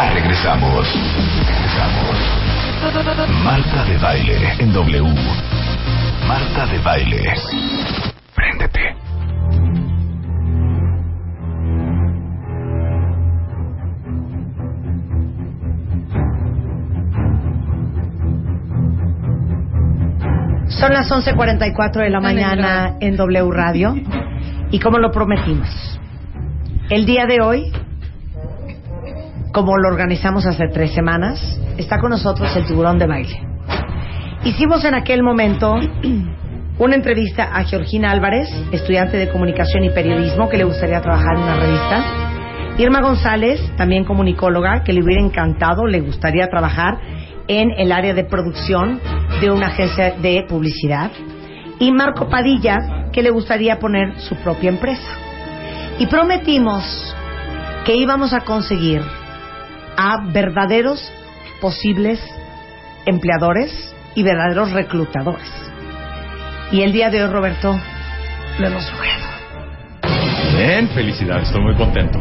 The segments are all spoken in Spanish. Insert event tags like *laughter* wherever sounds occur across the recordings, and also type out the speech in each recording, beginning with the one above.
Ya regresamos. Regresamos. Marta de baile en W. Marta de baile. Préndete. Son las 11:44 de la mañana en W Radio y como lo prometimos, el día de hoy, como lo organizamos hace tres semanas, está con nosotros el tiburón de baile. Hicimos en aquel momento *clears throat* una entrevista a Georgina Álvarez, estudiante de comunicación y periodismo que le gustaría trabajar en una revista. Irma González, también comunicóloga, que le hubiera encantado, le gustaría trabajar en el área de producción de una agencia de publicidad. Y Marco Padilla, que le gustaría poner su propia empresa. Y prometimos que íbamos a conseguir a verdaderos posibles empleadores y verdaderos reclutadores. Y el día de hoy, Roberto, lo hemos logrado. Bien, felicidades, estoy muy contento.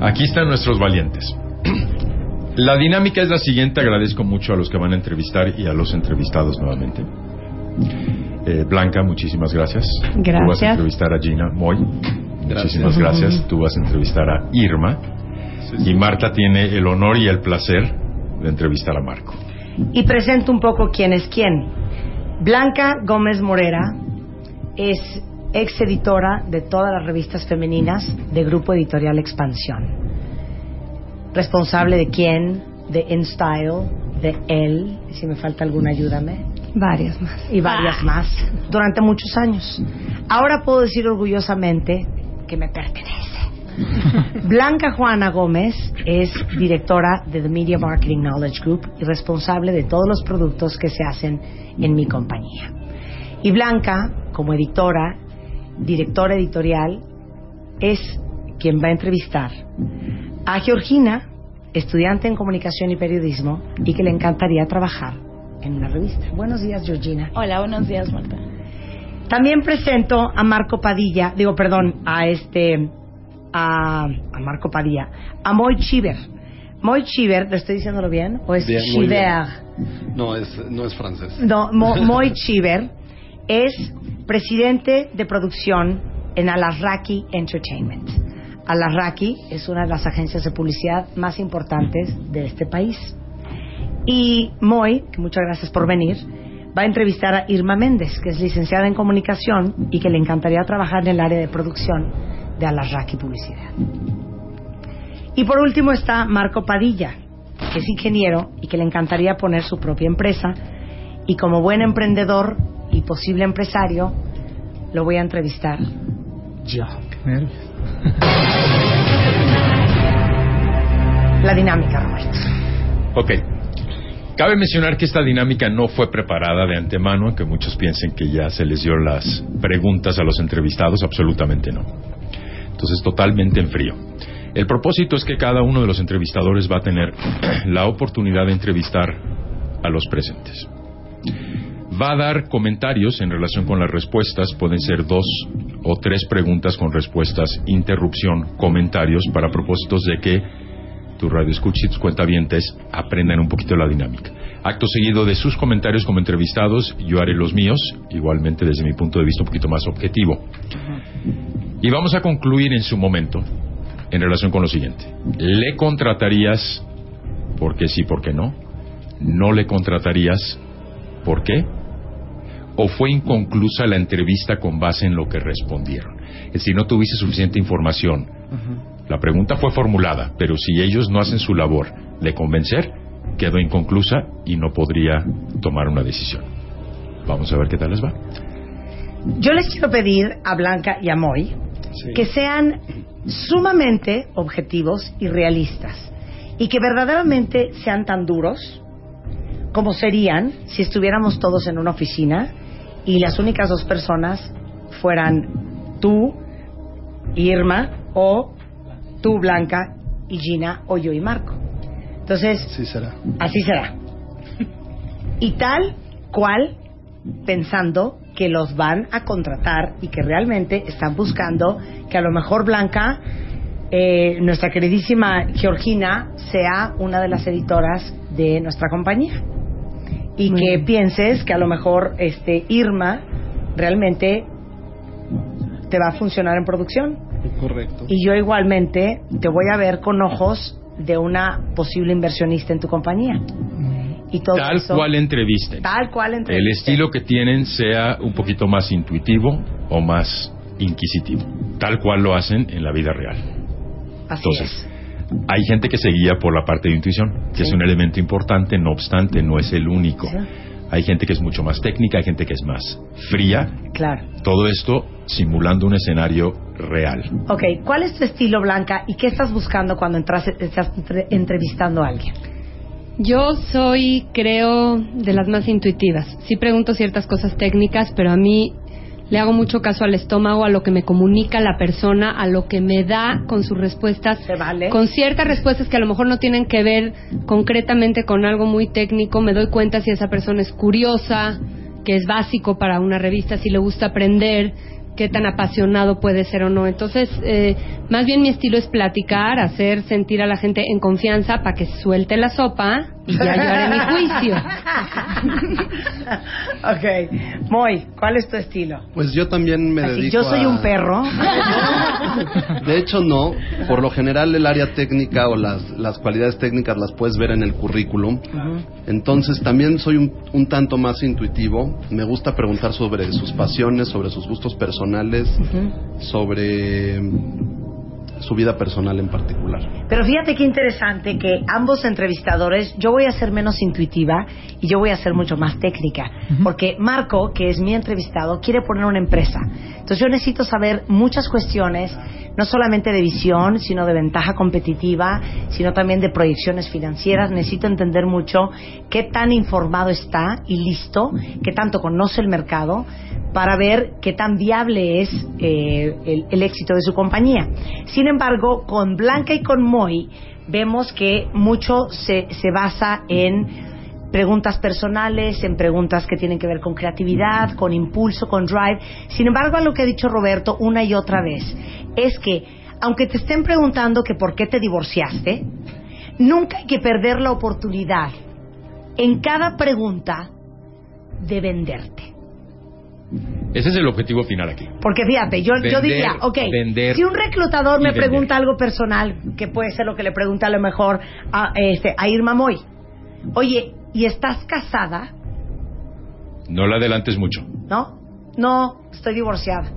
Aquí están nuestros valientes. *clears throat* La dinámica es la siguiente, agradezco mucho a los que van a entrevistar y a los entrevistados nuevamente. Eh, Blanca, muchísimas gracias. Gracias. Tú vas a entrevistar a Gina Moy. Muchísimas gracias. Tú vas a entrevistar a Irma. Y Marta tiene el honor y el placer de entrevistar a Marco. Y presento un poco quién es quién. Blanca Gómez Morera es ex editora de todas las revistas femeninas de Grupo Editorial Expansión. Responsable de quién, de InStyle, de él, si me falta alguna, ayúdame. Varias más. Y varias más, durante muchos años. Ahora puedo decir orgullosamente que me pertenece. *laughs* Blanca Juana Gómez es directora de The Media Marketing Knowledge Group y responsable de todos los productos que se hacen en mi compañía. Y Blanca, como editora, directora editorial, es quien va a entrevistar a Georgina, estudiante en comunicación y periodismo, y que le encantaría trabajar en una revista. Buenos días, Georgina. Hola, buenos días, Marta. También presento a Marco Padilla, digo, perdón, a este, a, a Marco Padilla, a Moy Chiver. Moy Chiver, ¿lo estoy diciéndolo bien? ¿O es Bien, muy bien. Chiver? No, es, no es francés. No, Mo- *laughs* Moy Chiver es presidente de producción en Alarraqui Entertainment. Alarraqui es una de las agencias de publicidad más importantes de este país. Y Moy, que muchas gracias por venir, va a entrevistar a Irma Méndez, que es licenciada en comunicación y que le encantaría trabajar en el área de producción de Alarraqui Publicidad. Y por último está Marco Padilla, que es ingeniero y que le encantaría poner su propia empresa. Y como buen emprendedor y posible empresario, lo voy a entrevistar. Ya, qué nervios. La dinámica, Roberto. Ok. Cabe mencionar que esta dinámica no fue preparada de antemano, aunque muchos piensen que ya se les dio las preguntas a los entrevistados, absolutamente no. Entonces, totalmente en frío. El propósito es que cada uno de los entrevistadores va a tener *clears throat* la oportunidad de entrevistar a los presentes. Va a dar comentarios en relación con las respuestas, pueden ser dos o tres preguntas con respuestas, interrupción, comentarios, para propósitos de que tu radio escucha y tus cuentavientes aprendan un poquito la dinámica. Acto seguido de sus comentarios como entrevistados, yo haré los míos, igualmente desde mi punto de vista un poquito más objetivo. Y vamos a concluir en su momento en relación con lo siguiente. ¿Le contratarías porque sí, porque no? ¿No le contratarías por qué? ¿O fue inconclusa la entrevista con base en lo que respondieron? Es decir, no tuviste suficiente información. La pregunta fue formulada, pero si ellos no hacen su labor de convencer, quedó inconclusa y no podría tomar una decisión. Vamos a ver qué tal les va. Yo les quiero pedir a Blanca y a Moy Sí. que sean sumamente objetivos y realistas y que verdaderamente sean tan duros como serían si estuviéramos todos en una oficina y las únicas dos personas fueran tú, Irma, o tú, Blanca, y Gina, o yo y Marco. Entonces, Sí será. Así será. Y tal cual pensando que los van a contratar y que realmente están buscando que a lo mejor Blanca eh, nuestra queridísima Georgina sea una de las editoras de nuestra compañía. Y Muy que bien. pienses que a lo mejor este Irma realmente te va a funcionar en producción. Correcto. Y yo igualmente te voy a ver con ojos de una posible inversionista en tu compañía. Y todo Tal eso- cual entrevisten. Tal cual El entrevisten. estilo que tienen sea un poquito más intuitivo o más inquisitivo. Tal cual lo hacen en la vida real. Así Entonces, hay gente que se guía por la parte de intuición, que Sí. es un elemento importante, no obstante, no es el único. Sí. Hay gente que es mucho más técnica, hay gente que es más fría. es. Claro. Todo esto simulando un escenario real. Ok, ¿cuál es tu estilo, Blanca? ¿Y qué estás buscando cuando entras, estás entre- entrevistando a alguien? Yo soy, creo, de las más intuitivas. Sí pregunto ciertas cosas técnicas, pero a mí le hago mucho caso al estómago, a lo que me comunica la persona, a lo que me da con sus respuestas. ¿Se vale? Con ciertas respuestas que a lo mejor no tienen que ver concretamente con algo muy técnico, me doy cuenta si esa persona es curiosa, que es básico para una revista, si le gusta aprender, qué tan apasionado puede ser o no. Entonces, eh, más bien mi estilo es platicar, hacer sentir a la gente en confianza para que suelte la sopa y ya yo haré mi juicio. *laughs* ok, Moy, ¿cuál es tu estilo? Pues yo también me Así, dedico yo soy a- un perro. *laughs* De hecho, no. Por lo general, el área técnica o las, las cualidades técnicas las puedes ver en el currículum. Entonces, también soy un, un tanto más intuitivo. Me gusta preguntar sobre sus pasiones, sobre sus gustos personales, Ujú. sobre mm, su vida personal en particular. Pero fíjate qué interesante que ambos entrevistadores, yo voy a ser menos intuitiva y yo voy a ser mucho más técnica. Porque Marco, que es mi entrevistado, quiere poner una empresa. Entonces yo necesito saber muchas cuestiones, no solamente de visión, sino de ventaja competitiva, sino también de proyecciones financieras. Necesito entender mucho qué tan informado está y listo, qué tanto conoce el mercado para ver qué tan viable es eh, el, el éxito de su compañía. Sin embargo, con Blanca y con Moy vemos que mucho se, se basa en preguntas personales, en preguntas que tienen que ver con creatividad, con impulso, con drive. Sin embargo, a lo que ha dicho Roberto una y otra vez es que aunque te estén preguntando que por qué te divorciaste, nunca hay que perder la oportunidad en cada pregunta de venderte. Ese es el objetivo final aquí. Porque fíjate, yo, yo diría, ok, vender si un reclutador me vender. pregunta algo personal, que puede ser lo que le pregunta a lo mejor a, este, a Irma Moy, oye, ¿y estás casada? No la adelantes mucho. ¿No? No, estoy divorciada.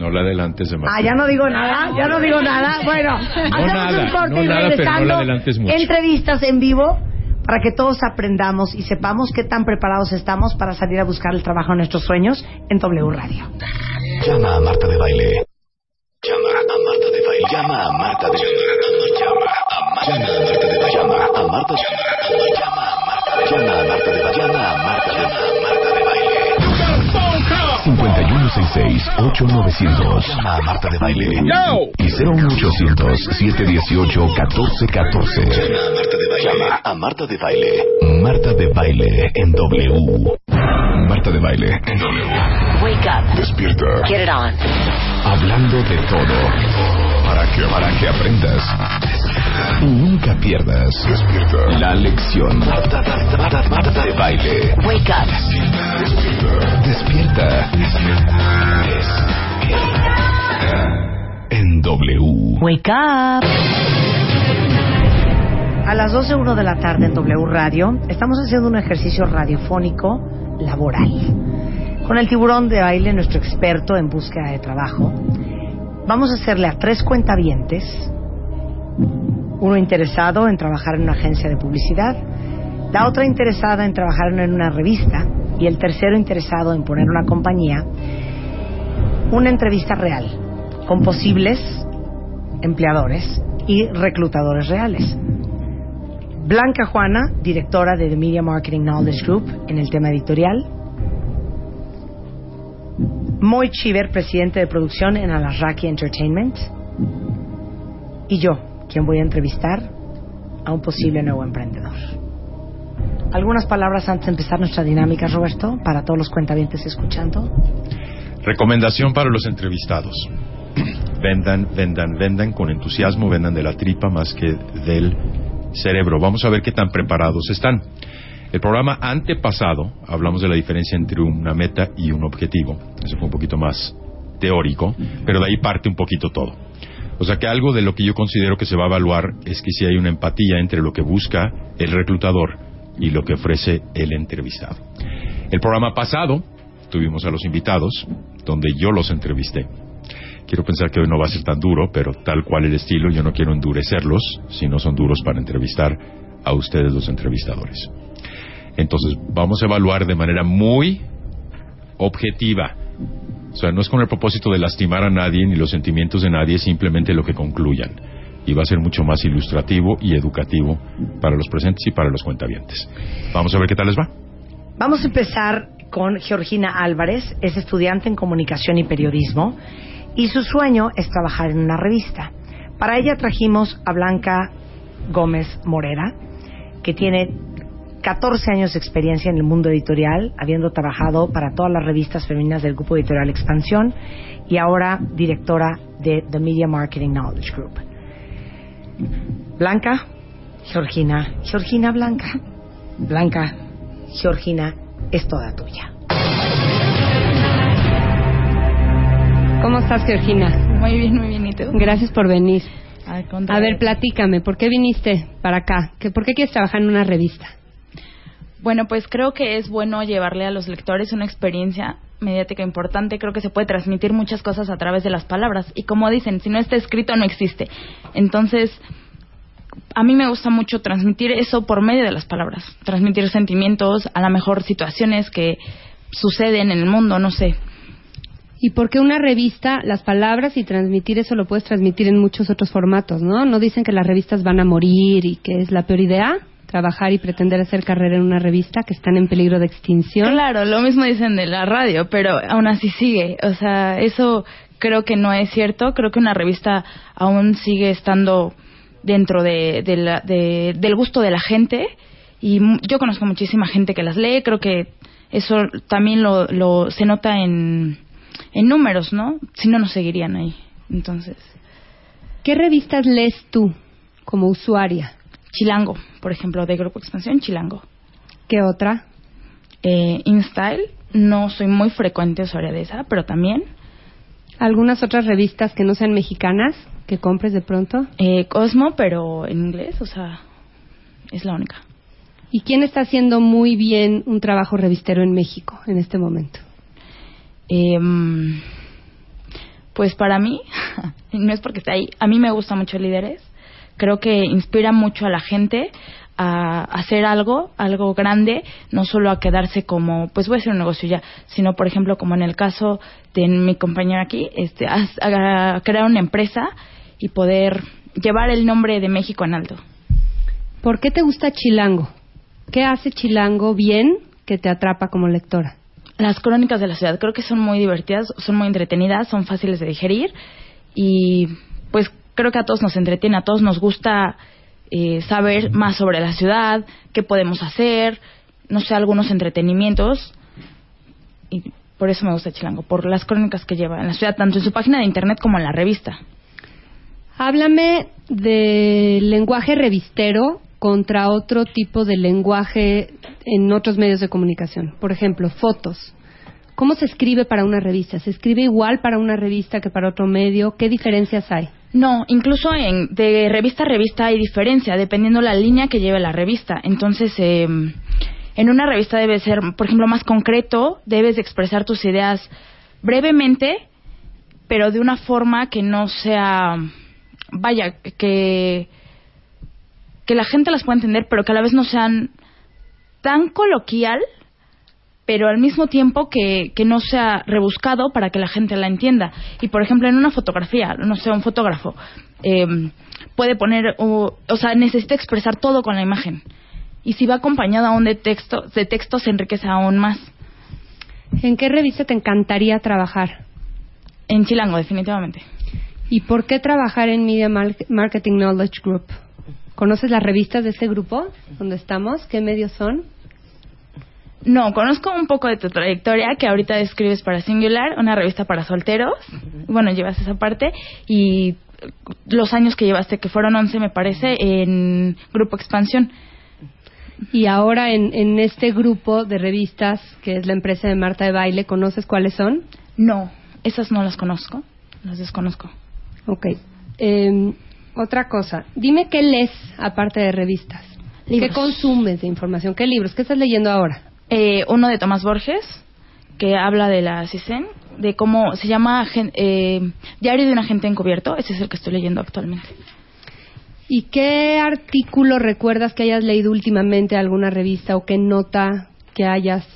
No la adelantes Ah, demasiado. ya no digo nada, ya no digo nada. Bueno, hacemos nada, un corte no y nada, pero no regresando, la adelantes mucho. entrevistas en vivo para que todos aprendamos y sepamos qué tan preparados estamos para salir a buscar el trabajo de nuestros sueños en W Radio. Llama a Marta de Baile. Llama a Marta de Baile. Llama a Marta de Baile. Llama a Marta de Baile. Llama a Marta de Baile. 5166-8900. Llama a Marta de Baile. Y 01800-718-1414. Llama a Marta de Baile. Llama a Marta de Baile. Marta de Baile en W. Marta de Baile en W. Wake up. Despierta. Get it on. Hablando de todo. Para que, para que aprendas. Nunca pierdas. Despierta. La lección. De baile. Wake up. Despierta. Despierta. En W. Wake up. A las 12.01 de la tarde en W Radio estamos haciendo un ejercicio radiofónico laboral. Con el tiburón de baile, nuestro experto en búsqueda de trabajo, vamos a hacerle a tres cuentavientes, uno interesado en trabajar en una agencia de publicidad, la otra interesada en trabajar en una revista y el tercero interesado en poner una compañía, una entrevista real con posibles empleadores y reclutadores reales. Blanca Juana, directora de The Media Marketing Knowledge Group en el tema editorial. Moy Chiver, presidente de producción en Alarraqui Entertainment. Y yo, quien voy a entrevistar a un posible nuevo emprendedor. ¿Algunas palabras antes de empezar nuestra dinámica, Roberto, para todos los cuentavientes escuchando? Recomendación para los entrevistados. *clears throat* vendan, vendan, vendan con entusiasmo, vendan de la tripa más que del cerebro. Vamos a ver qué tan preparados están. El programa antepasado hablamos de la diferencia entre una meta y un objetivo. Eso fue un poquito más teórico, pero de ahí parte un poquito todo. O sea que algo de lo que yo considero que se va a evaluar es que si hay una empatía entre lo que busca el reclutador y lo que ofrece el entrevistado. El programa pasado tuvimos a los invitados, donde yo los entrevisté. Quiero pensar que hoy no va a ser tan duro, pero tal cual el estilo, yo no quiero endurecerlos, si no son duros para entrevistar a ustedes los entrevistadores. Entonces, vamos a evaluar de manera muy objetiva. O sea, no es con el propósito de lastimar a nadie ni los sentimientos de nadie, simplemente lo que concluyan. Y va a ser mucho más ilustrativo y educativo para los presentes y para los cuentavientes. Vamos a ver qué tal les va. Vamos a empezar con Georgina Álvarez, es estudiante en comunicación y periodismo y su sueño es trabajar en una revista. Para ella trajimos a Blanca Gómez Morera, que tiene 14 años de experiencia en el mundo editorial, habiendo trabajado para todas las revistas femeninas del grupo editorial Expansión y ahora directora de The Media Marketing Knowledge Group. Blanca, Georgina, Georgina Blanca, Blanca, Georgina, es toda tuya. ¿Cómo estás, Georgina? Muy bien, muy bien. ¿Y tú? Gracias por venir. Al A ver, platícame, ¿por qué viniste para acá? ¿Qué- ¿Por qué quieres trabajar en una revista? Bueno, pues creo que es bueno llevarle a los lectores una experiencia mediática importante. Creo que se puede transmitir muchas cosas a través de las palabras. Y como dicen, si no está escrito, no existe. Entonces, a mí me gusta mucho transmitir eso por medio de las palabras. Transmitir sentimientos, a lo mejor situaciones que suceden en el mundo, no sé. ¿Y por qué una revista, las palabras y transmitir eso lo puedes transmitir en muchos otros formatos, ¿no? No dicen que las revistas van a morir y que es la peor idea trabajar y pretender hacer carrera en una revista que están en peligro de extinción. Claro, lo mismo dicen de la radio, pero aún así sigue. O sea, eso creo que no es cierto. Creo que una revista aún sigue estando dentro de, de la- de- del gusto de la gente. Y yo conozco muchísima gente que las lee. Creo que eso también lo, lo se nota en, en números, ¿no? Si no, nos seguirían ahí. Entonces, ¿Qué revistas lees tú como usuaria? Chilango, por ejemplo, de Grupo Expansión, Chilango. ¿Qué otra? Eh, InStyle, no soy muy frecuente usuaria de esa, pero también. ¿Algunas otras revistas que no sean mexicanas que compres de pronto? Eh, Cosmo, pero en inglés, o sea, es la única. ¿Y quién está haciendo muy bien un trabajo revistero en México en este momento? Em, pues para mí, *laughs* no es porque esté ahí, a mí me gusta mucho Líderes. Creo que inspira mucho a la gente a hacer algo, algo grande, no solo a quedarse como, pues voy a hacer un negocio ya, sino por ejemplo como en el caso de mi compañero aquí, este, a, a crear una empresa y poder llevar el nombre de México en alto. ¿Por qué te gusta Chilango? ¿Qué hace Chilango bien que te atrapa como lectora? Las crónicas de la ciudad creo que son muy divertidas, son muy entretenidas, son fáciles de digerir y pues creo que a todos nos entretiene, a todos nos gusta eh, saber más sobre la ciudad, qué podemos hacer, no sé, algunos entretenimientos y por eso me gusta Chilango, por las crónicas que lleva en la ciudad, tanto en su página de internet como en la revista. Háblame del lenguaje revistero contra otro tipo de lenguaje en otros medios de comunicación. Por ejemplo, fotos. ¿Cómo se escribe para una revista? ¿Se escribe igual para una revista que para otro medio? ¿Qué diferencias hay? No, incluso en, de revista a revista hay diferencia, dependiendo la línea que lleve la revista. Entonces, eh, en una revista debe ser, por ejemplo, más concreto, debes de expresar tus ideas brevemente, pero de una forma que no sea, vaya, que, que la gente las pueda entender, pero que a la vez no sean tan coloquial, pero al mismo tiempo que, que no sea rebuscado para que la gente la entienda. Y por ejemplo, en una fotografía, no sé, un fotógrafo eh, puede poner, o, o sea, necesita expresar todo con la imagen. Y si va acompañado aún de texto, de texto se enriquece aún más. ¿En qué revista te encantaría trabajar? En Chilango, definitivamente. ¿Y por qué trabajar en Media Mar- Marketing Knowledge Group? ¿Conoces las revistas de ese grupo donde estamos? ¿Qué medios son? No, conozco un poco de tu trayectoria que ahorita describes para Singular, una revista para solteros. Bueno, llevas esa parte y los años que llevaste, que fueron 11 me parece, en Grupo Expansión. Y ahora en, en este grupo de revistas, que es la empresa de Marta de Baile, ¿conoces cuáles son? No, esas no las conozco, las desconozco. Ok. Eh, otra cosa, dime qué lees aparte de revistas. Libros. ¿Qué consumes de información? ¿Qué libros? ¿Qué estás leyendo ahora? Eh, uno de Tomás Borges, que habla de la CISEN, de cómo se llama eh, Diario de un agente encubierto, ese es el que estoy leyendo actualmente. ¿Y qué artículo recuerdas que hayas leído últimamente alguna revista o qué nota que hayas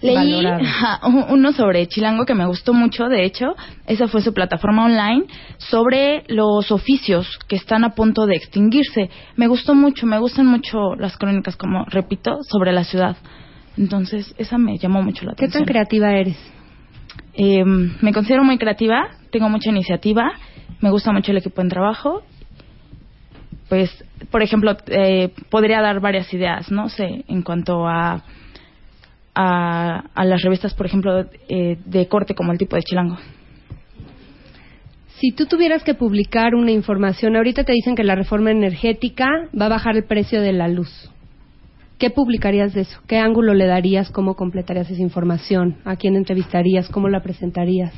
Leí *laughs* uno sobre Chilango que me gustó mucho, de hecho, esa fue su plataforma online, sobre los oficios que están a punto de extinguirse. Me gustó mucho, me gustan mucho las crónicas, como repito, sobre la ciudad. Entonces, esa me llamó mucho la ¿Qué atención. tan creativa eres? Eh, me considero muy creativa, tengo mucha iniciativa, me gusta mucho el equipo en trabajo. Pues, por ejemplo, eh, podría dar varias ideas, no sé, en cuanto a, a, a las revistas, por ejemplo, eh, de corte como el tipo de Chilango. Si tú tuvieras que publicar una información, ahorita te dicen que la reforma energética va a bajar el precio de la luz. ¿Qué publicarías de eso? ¿Qué ángulo le darías? ¿Cómo completarías esa información? ¿A quién entrevistarías? ¿Cómo la presentarías?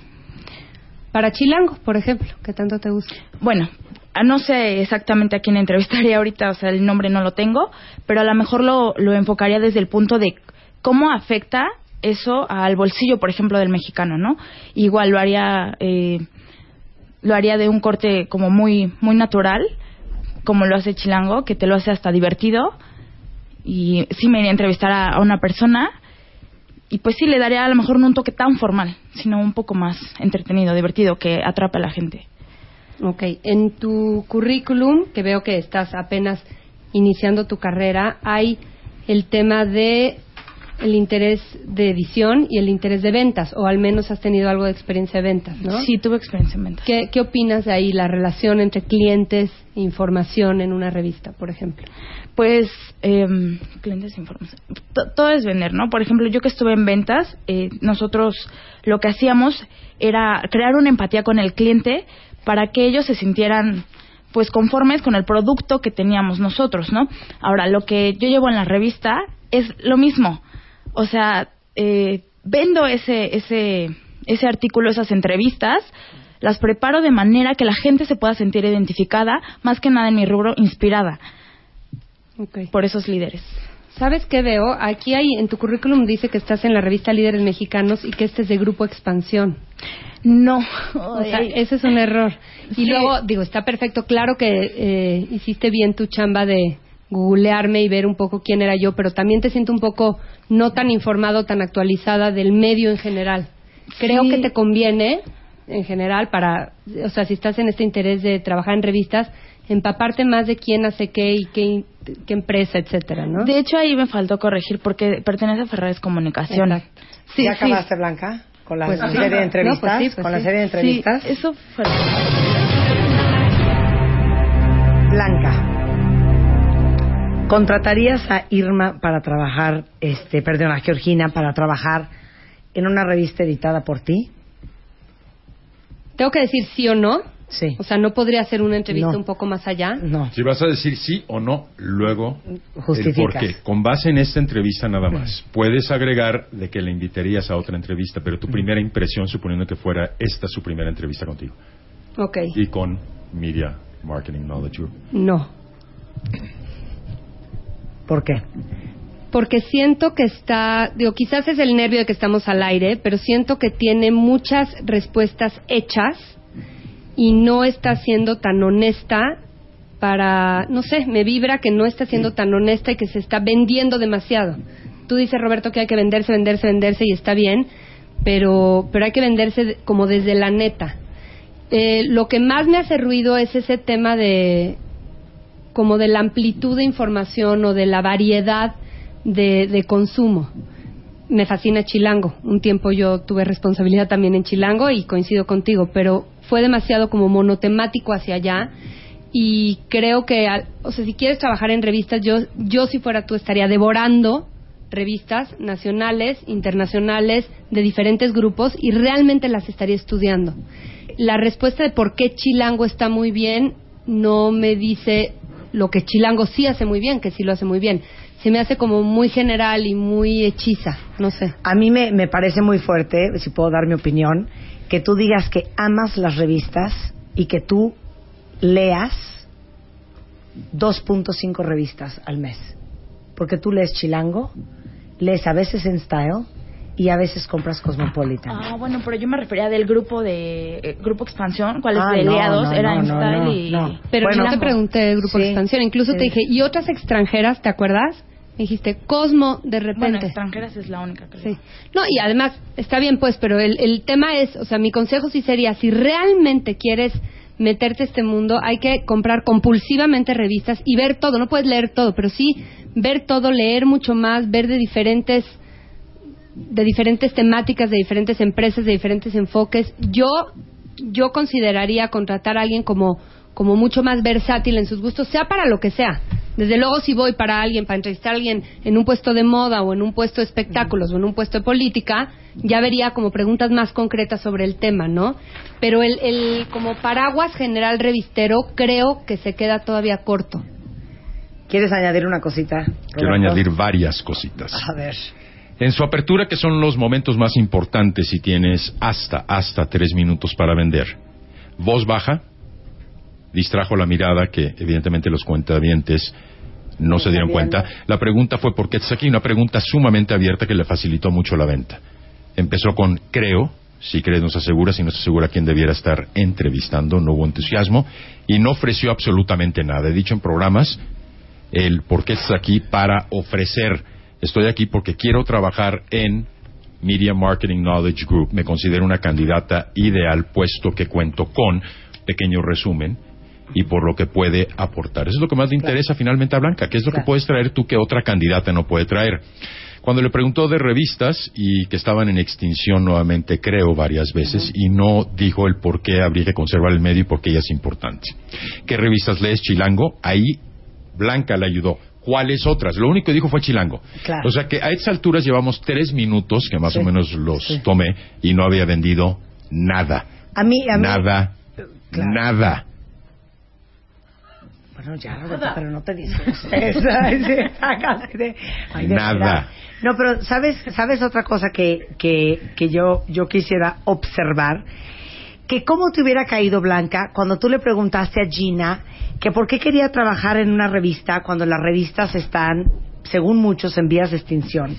Para Chilango, por ejemplo, que tanto te gusta. Bueno, ah, no sé exactamente a quién entrevistaría ahorita, o sea, el nombre no lo tengo, pero a lo mejor lo, lo enfocaría desde el punto de cómo afecta eso al bolsillo, por ejemplo, del mexicano, ¿no? Igual lo haría, eh, lo haría de un corte como muy, muy natural, como lo hace Chilango, que te lo hace hasta divertido. Y sí me iría a entrevistar a, a una persona y pues sí le daría a lo mejor no un toque tan formal, sino un poco más entretenido, divertido, que atrape a la gente. Ok, en tu currículum, que veo que estás apenas iniciando tu carrera, hay el tema de el interés de edición y el interés de ventas, o al menos has tenido algo de experiencia de ventas, ¿no? Sí, tuve experiencia en ventas. ¿Qué, qué opinas de ahí, la relación entre clientes e información en una revista, por ejemplo? Pues, eh, clientes de información. To- Todo es vender, ¿no? Por ejemplo, yo que estuve en ventas, eh, nosotros lo que hacíamos era crear una empatía con el cliente para que ellos se sintieran pues conformes con el producto que teníamos nosotros, ¿no? Ahora, lo que yo llevo en la revista es lo mismo. O sea, eh, vendo ese, ese, ese artículo, esas entrevistas, las preparo de manera que la gente se pueda sentir identificada, más que nada en mi rubro, inspirada Okay. por esos líderes. ¿Sabes qué veo? Aquí hay, en tu currículum dice que estás en la revista Líderes Mexicanos y que este es de Grupo Expansión. No. O sea, ese es un error. Y Sí. luego, digo, está perfecto. Claro que eh, hiciste bien tu chamba de googlearme y ver un poco quién era yo, pero también te siento un poco no tan informado, tan actualizada del medio en general. Creo Sí. que te conviene, en general, para, o sea, si estás en este interés de trabajar en revistas, empaparte más de quién hace qué y qué, qué empresa, etcétera, ¿no? De hecho, ahí me faltó corregir porque pertenece a Ferrares Comunicación. Sí, ¿Ya sí. acabaste, Blanca? ¿Con la Pues serie de entrevistas? No, pues sí, pues ¿Con la serie de entrevistas? Sí, eso fue. Blanca. ¿Contratarías a Irma para trabajar, este, perdón, a Georgina para trabajar en una revista editada por ti? Tengo que decir sí o no. Sí. O sea, no podría hacer una entrevista No. un poco más allá. No. Si vas a decir sí o no, luego el Justificas. por qué. Con base en esta entrevista nada más. Puedes agregar de que le invitarías a otra entrevista, pero tu primera impresión, suponiendo que fuera esta su primera entrevista contigo. Ok. Y con Media Marketing Knowledge Group. No. ¿Por qué? Porque siento que está, digo, quizás es el nervio de que estamos al aire, pero siento que tiene muchas respuestas hechas y no está siendo tan honesta para, no sé, me vibra que no está siendo tan honesta y que se está vendiendo demasiado. Tú dices, Roberto, que hay que venderse, venderse, venderse y está bien, pero, pero hay que venderse de- como desde la neta. Eh, lo que más me hace ruido es ese tema de, como de la amplitud de información o de la variedad de, de consumo. Me fascina Chilango. Un tiempo yo tuve responsabilidad también en Chilango y coincido contigo, pero fue demasiado como monotemático hacia allá y creo que, o sea, si quieres trabajar en revistas, yo, yo si fuera tú estaría devorando revistas nacionales, internacionales, de diferentes grupos y realmente las estaría estudiando. La respuesta de por qué Chilango está muy bien no me dice lo que Chilango sí hace muy bien, que sí lo hace muy bien. Se me hace como muy general y muy hechiza, no sé. A mí me, me parece muy fuerte, si puedo dar mi opinión, que tú digas que amas las revistas y que tú leas 2.5 revistas al mes. Porque tú lees Chilango, lees a veces en Style y a veces compras Cosmopolitan. Ah, bueno, pero yo me refería del grupo de eh, grupo expansión, cuáles Ah, de no, Lea 2 no, era no, y no. Pero Bueno, no te pregunté de Grupo sí, Expansión. Incluso sí. te dije, ¿y otras extranjeras, te acuerdas? Me dijiste, Cosmo, de bueno, repente. extranjeras es la única que Sí. No, y además, está bien pues, pero el, el tema es, o sea, mi consejo sí sería, si realmente quieres meterte a este mundo, hay que comprar compulsivamente revistas y ver todo. No puedes leer todo, pero sí ver todo, leer mucho más, ver de diferentes de diferentes temáticas, de diferentes empresas, de diferentes enfoques. Yo yo consideraría contratar a alguien como como mucho más versátil en sus gustos, sea para lo que sea. Desde luego si voy para alguien, para entrevistar a alguien en un puesto de moda o en un puesto de espectáculos o en un puesto de política, ya vería como preguntas más concretas sobre el tema, ¿no? Pero el, el como paraguas general revistero creo que se queda todavía corto. ¿Quieres añadir una cosita? Quiero añadir varias cositas. A ver. En su apertura, que son los momentos más importantes si tienes hasta, hasta tres minutos para vender. Voz baja, distrajo la mirada que evidentemente los cuentavientes no se dieron cuenta. La pregunta fue ¿por qué estás aquí? Una pregunta sumamente abierta que le facilitó mucho la venta. Empezó con creo, si crees nos asegura, si no se asegura quién debiera estar entrevistando, no hubo entusiasmo y no ofreció absolutamente nada. He dicho en programas el por qué estás aquí para ofrecer. Estoy aquí porque quiero trabajar en Media Marketing Knowledge Group. Me considero una candidata ideal puesto que cuento con pequeño resumen y por lo que puede aportar. Eso es lo que más le interesa finalmente a Blanca. ¿Qué es lo que puedes traer tú que otra candidata no puede traer? Cuando le preguntó de revistas y que estaban en extinción nuevamente, creo, varias veces, y no dijo el por qué habría que conservar el medio y por qué ella es importante. ¿Qué revistas lees, Chilango? Ahí Blanca le ayudó. ¿Cuáles otras? Lo único que dijo fue Chilango. Claro. O sea que a estas alturas llevamos tres minutos, que más Sí, o menos los sí. tomé, y no había vendido nada. A mí, a mí Nada. Claro. Nada. Bueno, ya, Roberto, pero no te disgustes. *laughs* Nada. No, pero ¿sabes, sabes otra cosa que, que, que yo, yo quisiera observar? Que cómo te hubiera caído Blanca cuando tú le preguntaste a Gina que por qué quería trabajar en una revista cuando las revistas están, según muchos, en vías de extinción.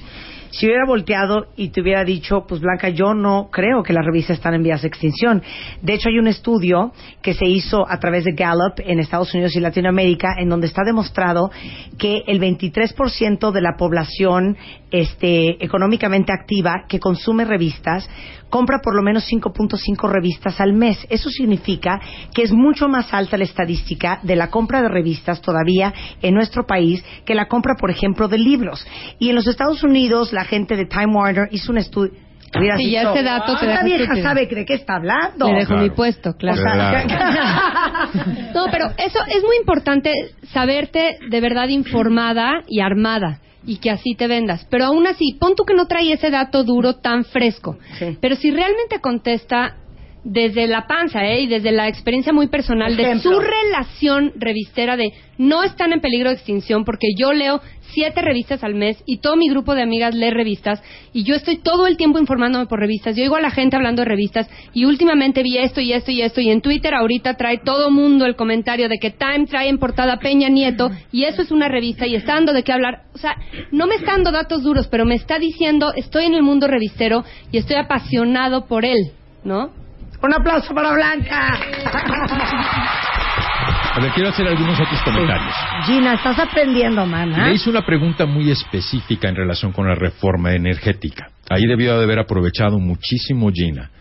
Si hubiera volteado y te hubiera dicho, pues Blanca, yo no creo que las revistas están en vías de extinción. De hecho, hay un estudio que se hizo a través de Gallup en Estados Unidos y Latinoamérica, en donde está demostrado que el 23% de la población este, económicamente activa que consume revistas compra por lo menos 5.5 revistas al mes. Eso significa que es mucho más alta la estadística de la compra de revistas todavía en nuestro país que la compra, por ejemplo, de libros. Y en los Estados Unidos, la gente de Time Warner hizo un estudio. Sí, ya dicho, ese dato te "Ah, Esta vieja estúpido". sabe de qué está hablando. Le dejo Claro. mi puesto, claro. O sea, Claro. *laughs* No, pero eso es muy importante saberte de verdad informada y armada y que así te vendas. Pero aún así, pon tú que no trae ese dato duro tan fresco. Sí. Pero si realmente contesta desde la panza ¿eh? y desde la experiencia muy personal de su relación revistera de no están en peligro de extinción porque yo leo siete revistas al mes y todo mi grupo de amigas lee revistas y yo estoy todo el tiempo informándome por revistas. Yo oigo a la gente hablando de revistas y últimamente vi esto y esto y esto y en Twitter ahorita trae todo mundo el comentario de que Time trae en portada Peña Nieto y eso es una revista y está dando de qué hablar. O sea, no me está dando datos duros, pero me está diciendo estoy en el mundo revistero y estoy apasionado por él, ¿no? Un aplauso para Blanca. *laughs* A ver, quiero hacer algunos otros comentarios. Gina, estás aprendiendo, mana. Le hice una pregunta muy específica en relación con la reforma energética. Ahí debió de haber aprovechado muchísimo Gina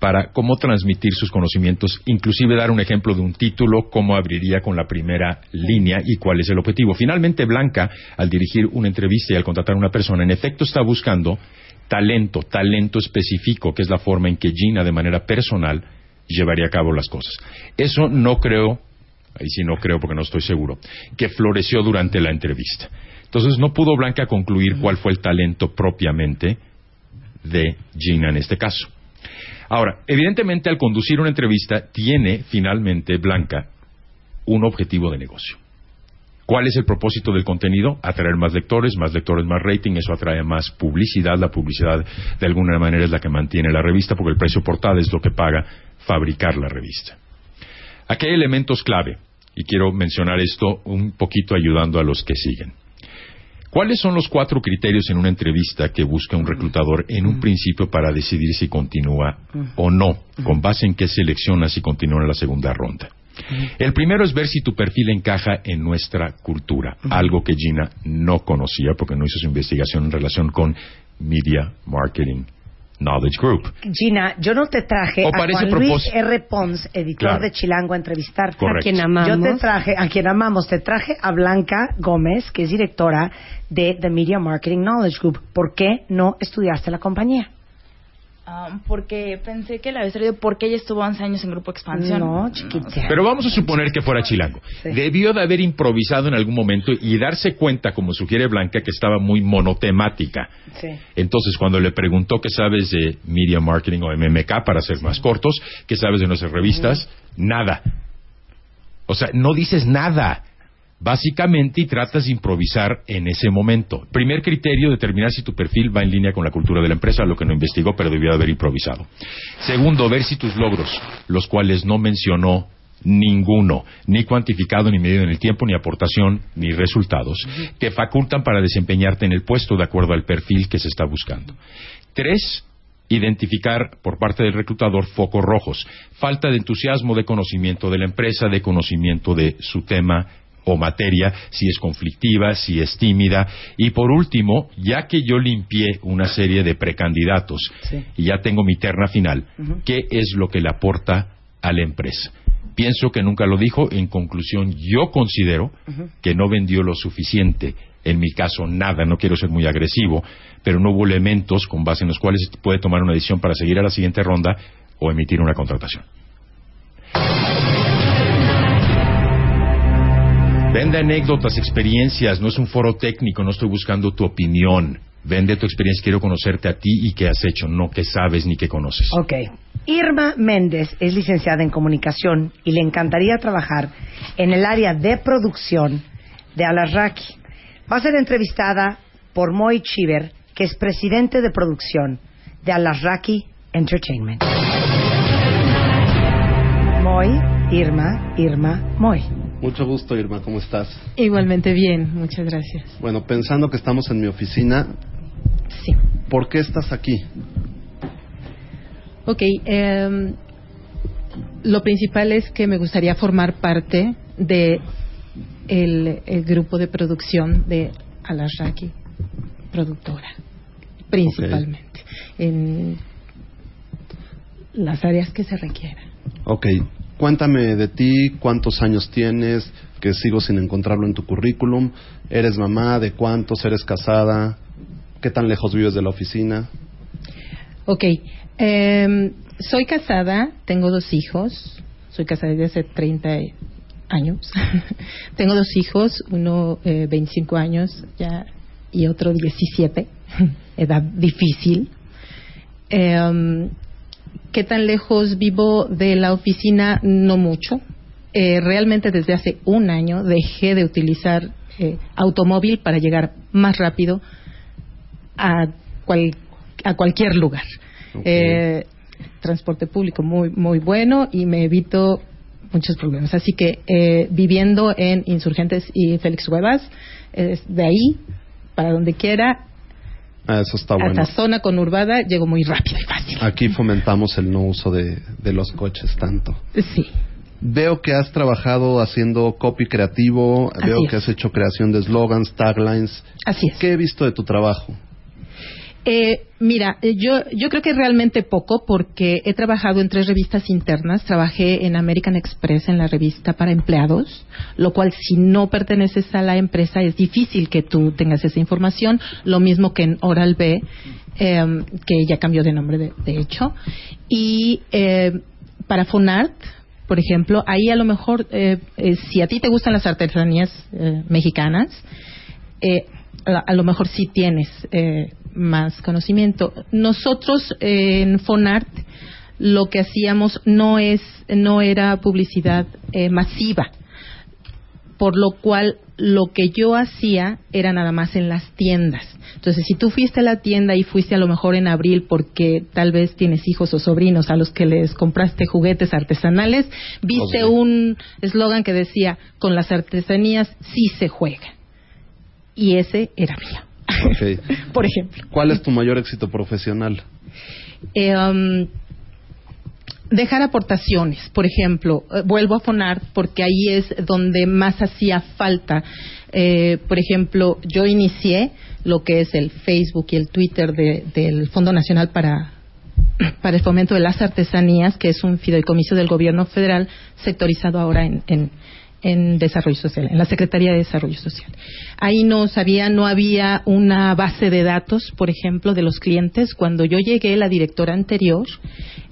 para cómo transmitir sus conocimientos, inclusive dar un ejemplo de un título, cómo abriría con la primera línea y cuál es el objetivo. Finalmente, Blanca, al dirigir una entrevista y al contratar a una persona, en efecto está buscando talento, talento específico, que es la forma en que Gina, de manera personal, llevaría a cabo las cosas. Eso no creo ahí sí no creo porque no estoy seguro, que floreció durante la entrevista. Entonces no pudo Blanca concluir cuál fue el talento propiamente de Gina en este caso. Ahora, evidentemente al conducir una entrevista tiene finalmente Blanca un objetivo de negocio. ¿Cuál es el propósito del contenido? Atraer más lectores, más lectores, más rating, eso atrae más publicidad. La publicidad de alguna manera es la que mantiene la revista porque el precio portada es lo que paga fabricar la revista. Aquí hay elementos clave y quiero mencionar esto un poquito ayudando a los que siguen. ¿Cuáles son los cuatro criterios en una entrevista que busca un reclutador en un principio para decidir si continúa o no? ¿Con base en qué selecciona si continúa en la segunda ronda? El primero es ver si tu perfil encaja en nuestra cultura, algo que Gina no conocía porque no hizo su investigación en relación con Media Marketing Knowledge Group. Gina, yo no te traje O a Juan Luis propós- R. Pons, editor Claro. de Chilango, a entrevistar. Correcto. A quien amamos. Yo te traje, a quien amamos, te traje a Blanca Gómez, que es directora de The Media Marketing Knowledge Group. ¿Por qué no estudiaste la compañía? Ah, porque pensé que la había traído porque ella estuvo 11 años en Grupo Expansión. No, chiquita. Pero vamos a suponer que fuera chilango. Sí. Debió de haber improvisado en algún momento y darse cuenta, como sugiere Blanca, que estaba muy monotemática. Sí. Entonces, cuando le preguntó qué sabes de Media Marketing o MMK, para ser más cortos, qué sabes de nuestras revistas, nada. O sea, no dices nada. Básicamente, y tratas de improvisar en ese momento. Primer criterio, determinar si tu perfil va en línea con la cultura de la empresa, lo que no investigó, pero debió de haber improvisado. Segundo, ver si tus logros, los cuales no mencionó ninguno, ni cuantificado, ni medido en el tiempo, ni aportación, ni resultados, te facultan para desempeñarte en el puesto de acuerdo al perfil que se está buscando. Tres, identificar por parte del reclutador focos rojos, falta de entusiasmo, de conocimiento de la empresa, de conocimiento de su tema o materia, si es conflictiva, si es tímida. Y por último, ya que yo limpié una serie de precandidatos Sí. y ya tengo mi terna final, ¿qué es lo que le aporta a la empresa? Pienso que nunca lo dijo. En conclusión, yo considero que no vendió lo suficiente. En mi caso, nada. No quiero ser muy agresivo, pero no hubo elementos con base en los cuales se puede tomar una decisión para seguir a la siguiente ronda o emitir una contratación. Vende anécdotas, experiencias, no es un foro técnico, no estoy buscando tu opinión. Vende tu experiencia, quiero conocerte a ti y qué has hecho, no qué sabes ni qué conoces. Ok. Irma Méndez es licenciada en comunicación y le encantaría trabajar en el área de producción de Alarraqui. Va a ser entrevistada por Moy Chiver, que es presidente de producción de Alarraqui Entertainment. Moy, Irma, Irma, Moy. Mucho gusto, Irma, ¿cómo estás? Igualmente bien, muchas gracias. Bueno, pensando que estamos en mi oficina, Sí. ¿por qué estás aquí? Ok, em, lo principal es que me gustaría formar parte de el, el grupo de producción de Alarraqui Productora, principalmente, en las áreas que se requieran. Ok, cuéntame de ti, cuántos años tienes, que sigo sin encontrarlo en tu currículum. ¿Eres mamá? ¿De cuántos? ¿Eres casada? ¿Qué tan lejos vives de la oficina? Ok, em, soy casada, tengo dos hijos, soy casada desde hace 30 años. *laughs* tengo dos hijos, uno eh, 25 años ya y otro 17, *laughs* edad difícil. Em, ¿Qué tan lejos vivo de la oficina? No mucho. Eh, realmente desde hace un año dejé de utilizar eh, automóvil para llegar más rápido a, cual- a cualquier lugar. Eh, transporte público muy muy bueno y me evito muchos problemas. Así que eh, viviendo en Insurgentes y Félix Cuevas, eh, de ahí para donde quiera, Ah, eso está bueno. zona conurbada, llego muy rápido y fácil. Aquí fomentamos el no uso de, de los coches tanto. Sí. Veo que has trabajado haciendo copy creativo, Así veo es. que has hecho creación de slogans, taglines. Así es. ¿Qué he visto de tu trabajo? Eh, mira, eh, yo, yo creo que realmente poco porque he trabajado en tres revistas internas. Trabajé en American Express en la revista para empleados, lo cual si no perteneces a la empresa es difícil que tú tengas esa información. Lo mismo que en Oral B, eh, que ya cambió de nombre de, de hecho. Y eh, para Fonart, por ejemplo, ahí a lo mejor, eh, eh, si a ti te gustan las artesanías mexicanas, a, a lo mejor sí tienes más conocimiento. Nosotros eh, en Fonart lo que hacíamos no es no era publicidad eh, masiva, por lo cual lo que yo hacía era nada más en las tiendas. Entonces, si tú fuiste a la tienda y fuiste a lo mejor en abril porque tal vez tienes hijos o sobrinos a los que les compraste juguetes artesanales, viste un eslogan que decía, con las artesanías sí se juega. Y ese era mío, *laughs* Por ejemplo. ¿Cuál es tu mayor éxito profesional? Eh, um, dejar aportaciones, por ejemplo, eh, vuelvo a Fonar porque ahí es donde más hacía falta. Eh, por ejemplo, yo inicié lo que es el Facebook y el Twitter de- del Fondo Nacional para *clears throat* para el fomento de las artesanías, que es un fideicomiso del gobierno federal sectorizado ahora en, en, en desarrollo social, en la Secretaría de Desarrollo Social. Ahí no sabía, no había una base de datos, por ejemplo, de los clientes. Cuando yo llegué, la directora anterior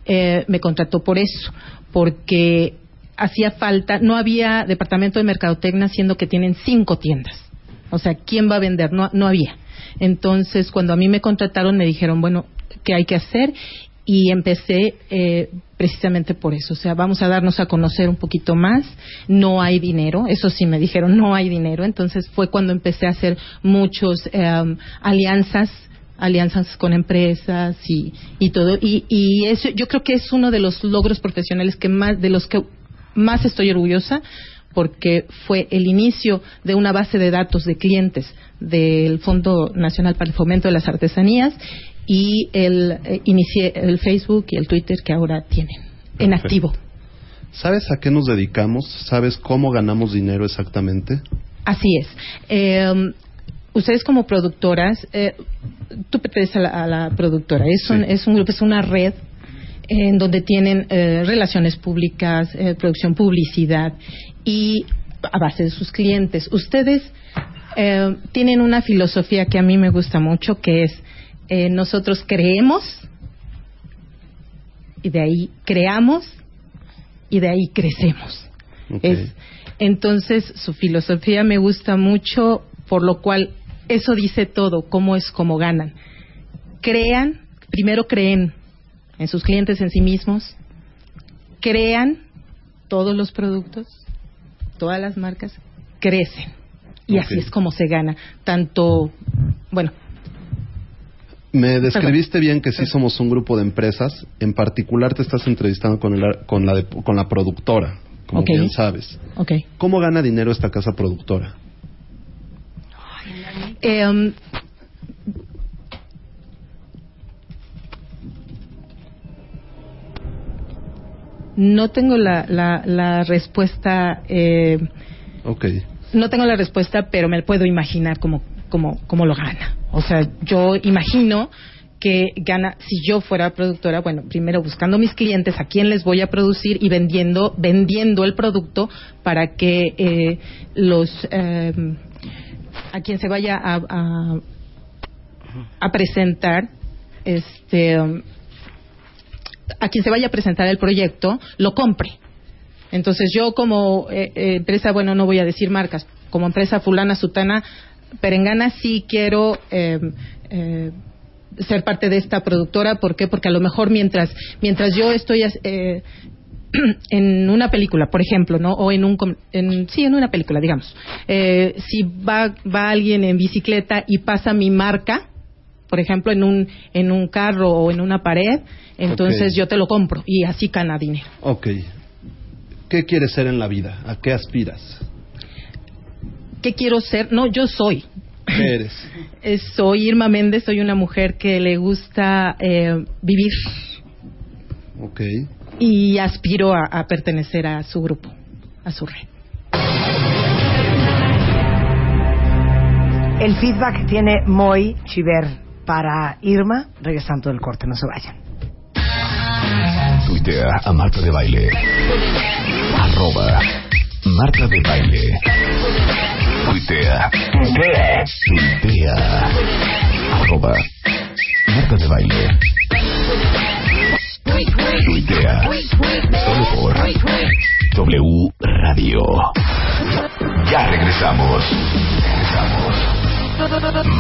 eh, me contrató por eso, porque hacía falta, no había departamento de mercadotecnia, siendo que tienen cinco tiendas. O sea, ¿quién va a vender? No, no había. Entonces, cuando a mí me contrataron, me dijeron, bueno, ¿qué hay que hacer? Y empecé eh, precisamente por eso. O sea, vamos a darnos a conocer un poquito más. No hay dinero. Eso sí me dijeron, no hay dinero. Entonces fue cuando empecé a hacer muchos eh, alianzas alianzas con empresas y, y todo y, y eso yo creo que es uno de los logros profesionales que más de los que más estoy orgullosa porque fue el inicio de una base de datos de clientes del Fondo Nacional para el Fomento de las Artesanías y el eh, el Facebook y el Twitter que ahora tienen en Perfecto. activo. ¿Sabes a qué nos dedicamos? ¿Sabes cómo ganamos dinero exactamente? Así es. Eh, ustedes como productoras, eh, tú perteneces a la, a la productora, es un, Sí. es un grupo, es una red en donde tienen eh, relaciones públicas, eh, producción, publicidad y a base de sus clientes. Ustedes eh, tienen una filosofía que a mí me gusta mucho, que es eh, nosotros creemos y de ahí creamos y de ahí crecemos. Es, entonces, su filosofía me gusta mucho, por lo cual eso dice todo, cómo es como ganan. Crean, primero creen en sus clientes, en sí mismos, crean todos los productos, todas las marcas, crecen. Y así es como se gana. Tanto, bueno, Me describiste bien que sí somos un grupo de empresas. En particular te estás entrevistando con, el- con, la, de- con la productora, como Ok. bien sabes. ok. ¿Cómo gana dinero esta casa productora? Eh, um, no tengo la, la, la respuesta, eh, no tengo la respuesta, pero me puedo imaginar cómo, cómo, cómo lo gana. O sea, yo imagino que gana, si yo fuera productora, bueno, primero buscando mis clientes, a quién les voy a producir y vendiendo, vendiendo el producto para que eh, los, eh, a quien se vaya a, a, a presentar, este, a quien se vaya a presentar el proyecto, lo compre. Entonces yo como eh, eh, empresa, bueno, no voy a decir marcas, como empresa fulana, sutana, perengana, sí quiero eh, eh, ser parte de esta productora. ¿Por qué? Porque a lo mejor mientras, mientras yo estoy eh, *clears throat* en una película, por ejemplo, ¿no? O en un, en, sí, en una película, digamos. Eh, si va, va alguien en bicicleta y pasa mi marca, por ejemplo, en un, en un carro o en una pared, entonces yo te lo compro y así gana dinero. Ok. ¿Qué quieres ser en la vida? ¿A qué aspiras? ¿Qué quiero ser? No, yo soy. ¿Qué eres? *laughs* Eh, Soy Irma Méndez, soy una mujer que le gusta eh, vivir Ok. y aspiro a, a pertenecer a su grupo, a su red. El feedback tiene Moy Chiver para Irma, regresando del corte, no se vayan. Tuitea a Marta de Baile. Arroba Marta de Baile. Tuitea. Tuitea. Arroba Marta de Baile. Tuitea. Solo por W Radio. Ya regresamos. Regresamos.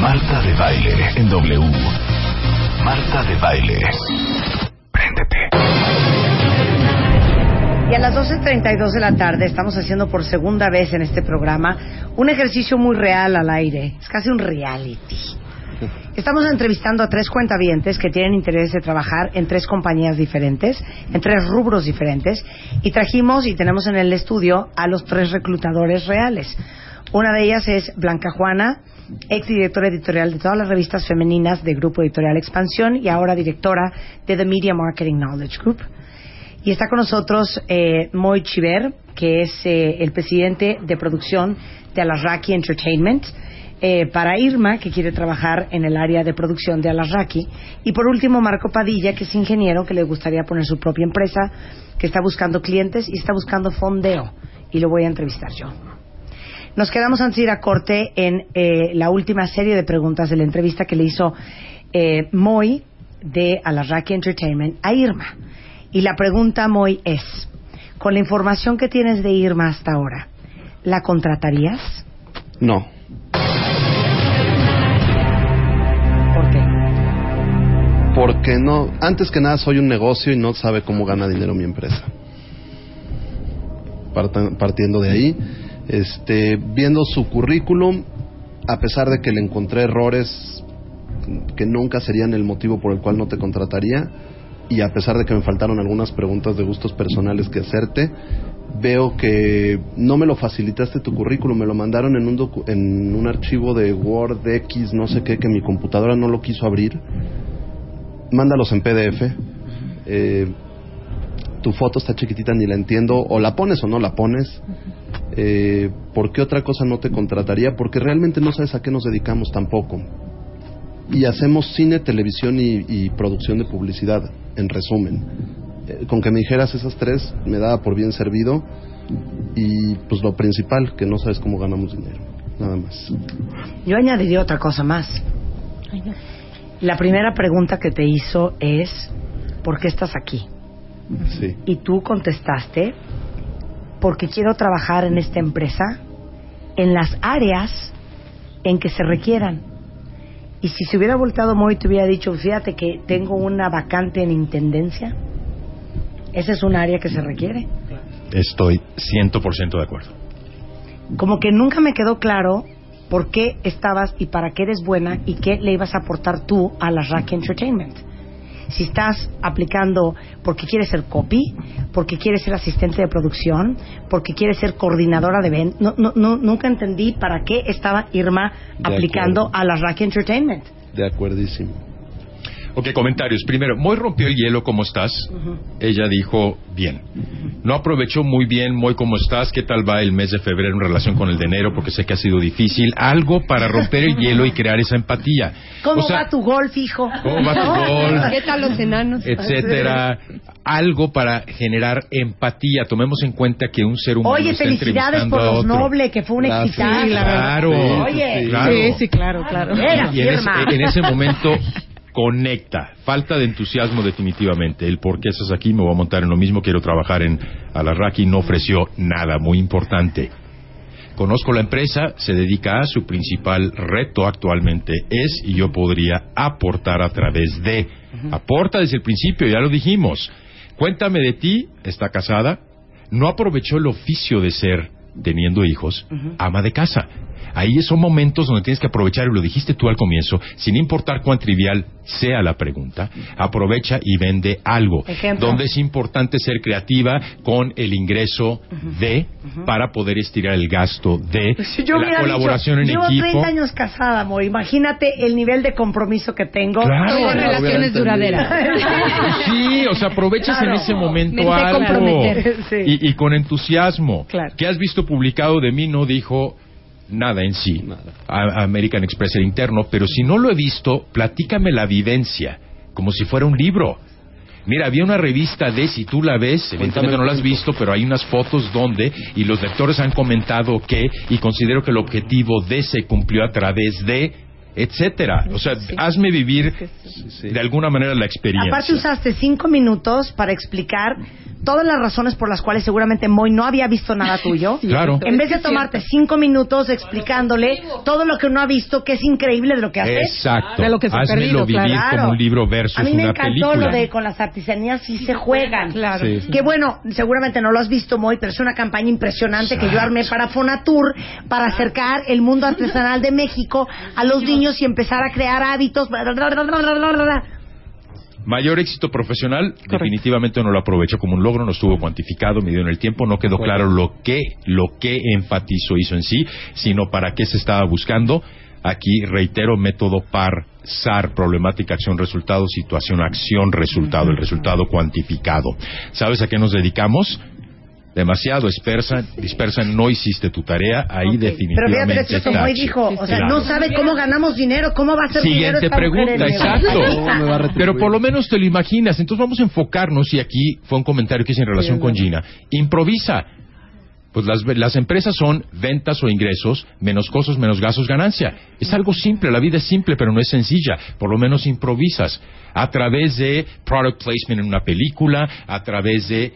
Marta de Baile en W. Marta de Baile. Y a las 12.32 de la tarde estamos haciendo por segunda vez en este programa un ejercicio muy real al aire. Es casi un reality. Estamos entrevistando a tres cuentavientes que tienen interés de trabajar en tres compañías diferentes, en tres rubros diferentes, y trajimos y tenemos en el estudio a los tres reclutadores reales. Una de ellas es Blanca Juana, ex directora editorial de todas las revistas femeninas de Grupo Editorial Expansión y ahora directora de The Media Marketing Knowledge Group. Y está con nosotros eh, Moy Chiver, que es eh, el presidente de producción de Alasraki Entertainment. eh, para Irma, que quiere trabajar en el área de producción de Alasraki. Y por último, Marco Padilla, que es ingeniero, que le gustaría poner su propia empresa, que está buscando clientes y está buscando fondeo. Y lo voy a entrevistar yo. Nos quedamos antes de ir a corte en eh, la última serie de preguntas de la entrevista que le hizo eh, Moy de Alasraki Entertainment a Irma. Y la pregunta, Moy, es, con la información que tienes de Irma hasta ahora, ¿la contratarías? No. ¿Por qué? Porque no, antes que nada soy un negocio y no sabe cómo gana dinero mi empresa. Partiendo de ahí, este, viendo su currículum, a pesar de que le encontré errores que nunca serían el motivo por el cual no te contrataría, y a pesar de que me faltaron algunas preguntas de gustos personales que hacerte, veo que no me lo facilitaste tu currículum, me lo mandaron en un, docu- en un archivo de Word X, no sé qué, que mi computadora no lo quiso abrir. Mándalos en PDF. Eh, tu foto está chiquitita, ni la entiendo, o la pones o no la pones. Eh, ¿Por qué otra cosa no te contrataría? Porque realmente no sabes a qué nos dedicamos tampoco. Y hacemos cine, televisión y, y producción de publicidad, en resumen. Eh, con que me dijeras esas tres, me daba por bien servido. Y pues lo principal, que no sabes cómo ganamos dinero. Nada más. Yo añadiría otra cosa más. La primera pregunta que te hizo es, ¿por qué estás aquí? Sí. Y tú contestaste, porque quiero trabajar en esta empresa en las áreas en que se requieran. Y si se hubiera volteado muy y te hubiera dicho, fíjate que tengo una vacante en intendencia, esa es un área que se requiere. Estoy 100% de acuerdo. Como que nunca me quedó claro por qué estabas y para qué eres buena y qué le ibas a aportar tú a la Rack Entertainment. Si estás aplicando porque quieres ser copy, porque quieres ser asistente de producción, porque quieres ser coordinadora de ventas, no, no, no, nunca entendí para qué estaba Irma De aplicando acuerdo. a la Rack Entertainment. De acuerdísimo. Ok, comentarios. Primero, Moy rompió el hielo, ¿cómo estás? Ella dijo, bien. No aprovechó muy bien, Moy, ¿cómo estás? ¿Qué tal va el mes de febrero en relación con el de enero? Porque sé que ha sido difícil. Algo para romper el hielo y crear esa empatía. ¿Cómo O sea, va tu golf, hijo? ¿Cómo va tu golf? *laughs* ¿Qué tal los enanos? etcétera, algo para generar empatía. Tomemos en cuenta que un ser humano Oye, está felicidades por a los nobles, que fue un Gracias. exitazo. Sí, la Claro, Oye. claro. Sí, sí, claro, claro. Era Y en ese, en ese momento *laughs* conecta. Falta de entusiasmo definitivamente. El por qué estás aquí, me voy a montar en lo mismo, quiero trabajar en Alarraqui, no ofreció nada muy importante. Conozco la empresa, se dedica a su principal reto actualmente es y yo podría aportar a través de. Aporta desde el principio, ya lo dijimos. Cuéntame de ti, está casada, no aprovechó el oficio de ser, teniendo hijos, ama de casa. Ahí son momentos donde tienes que aprovechar, y lo dijiste tú al comienzo, sin importar cuán trivial sea la pregunta, aprovecha y vende algo. Ejemplo. Donde es importante ser creativa con el ingreso de, para poder estirar el gasto de, Si yo la colaboración dicho, en llevo equipo. 30 años casada, amor. Imagínate el nivel de compromiso que tengo. Claro. Relaciones duraderas. *laughs* Sí, o sea, aprovechas Claro. en ese momento Me algo. comprometer. *laughs* Sí. Y, y con entusiasmo. Claro. ¿Qué has visto publicado de mí? No dijo nada en sí. Nada. A- American Express era interno, pero si no lo he visto, platícame la vivencia, como si fuera un libro. Mira, había una revista de, si tú la ves, evidentemente no la has visto, pero hay unas fotos donde, y los lectores han comentado que, y considero que el objetivo de se cumplió a través de, etcétera. O sea, hazme vivir sí. de alguna manera la experiencia. Aparte usaste cinco minutos para explicar todas las razones por las cuales seguramente Moy no había visto nada tuyo. *laughs* Claro. En vez de tomarte cinco minutos explicándole todo lo que uno ha visto, que es increíble de lo que haces. Exacto. De lo que se ha Házmelo perdido, vivir Claro. como un libro versus A mí me una encantó película. lo de con las artesanías sí se juegan. Claro. Sí. Que bueno, seguramente no lo has visto, Moy, pero es una campaña impresionante que yo armé para Fonatur para acercar el mundo artesanal de México a los niños y empezar a crear hábitos. bla, bla, bla. Mayor éxito profesional, definitivamente no lo aprovecho como un logro, no estuvo cuantificado, medido en el tiempo, no quedó claro lo que, lo que enfatizó hizo en sí, sino para qué se estaba buscando. Aquí reitero método PAR, SAR, problemática, acción, resultado, situación, acción, resultado, el resultado cuantificado. ¿Sabes a qué nos dedicamos? Demasiado dispersa, dispersa, no hiciste tu tarea, ahí Ok. Pero definitivamente fíjate, como dijo, o sea, Claro. no sabe cómo ganamos dinero, cómo va a ser dinero Siguiente mujer pregunta, exacto. Pero por lo menos te lo imaginas. Entonces vamos a enfocarnos, y aquí fue un comentario que hice en relación con Gina. Improvisa. Pues las, las empresas son ventas o ingresos, menos costos, menos gastos, ganancia. Es algo simple, la vida es simple, pero no es sencilla. Por lo menos improvisas. A través de product placement en una película, a través de...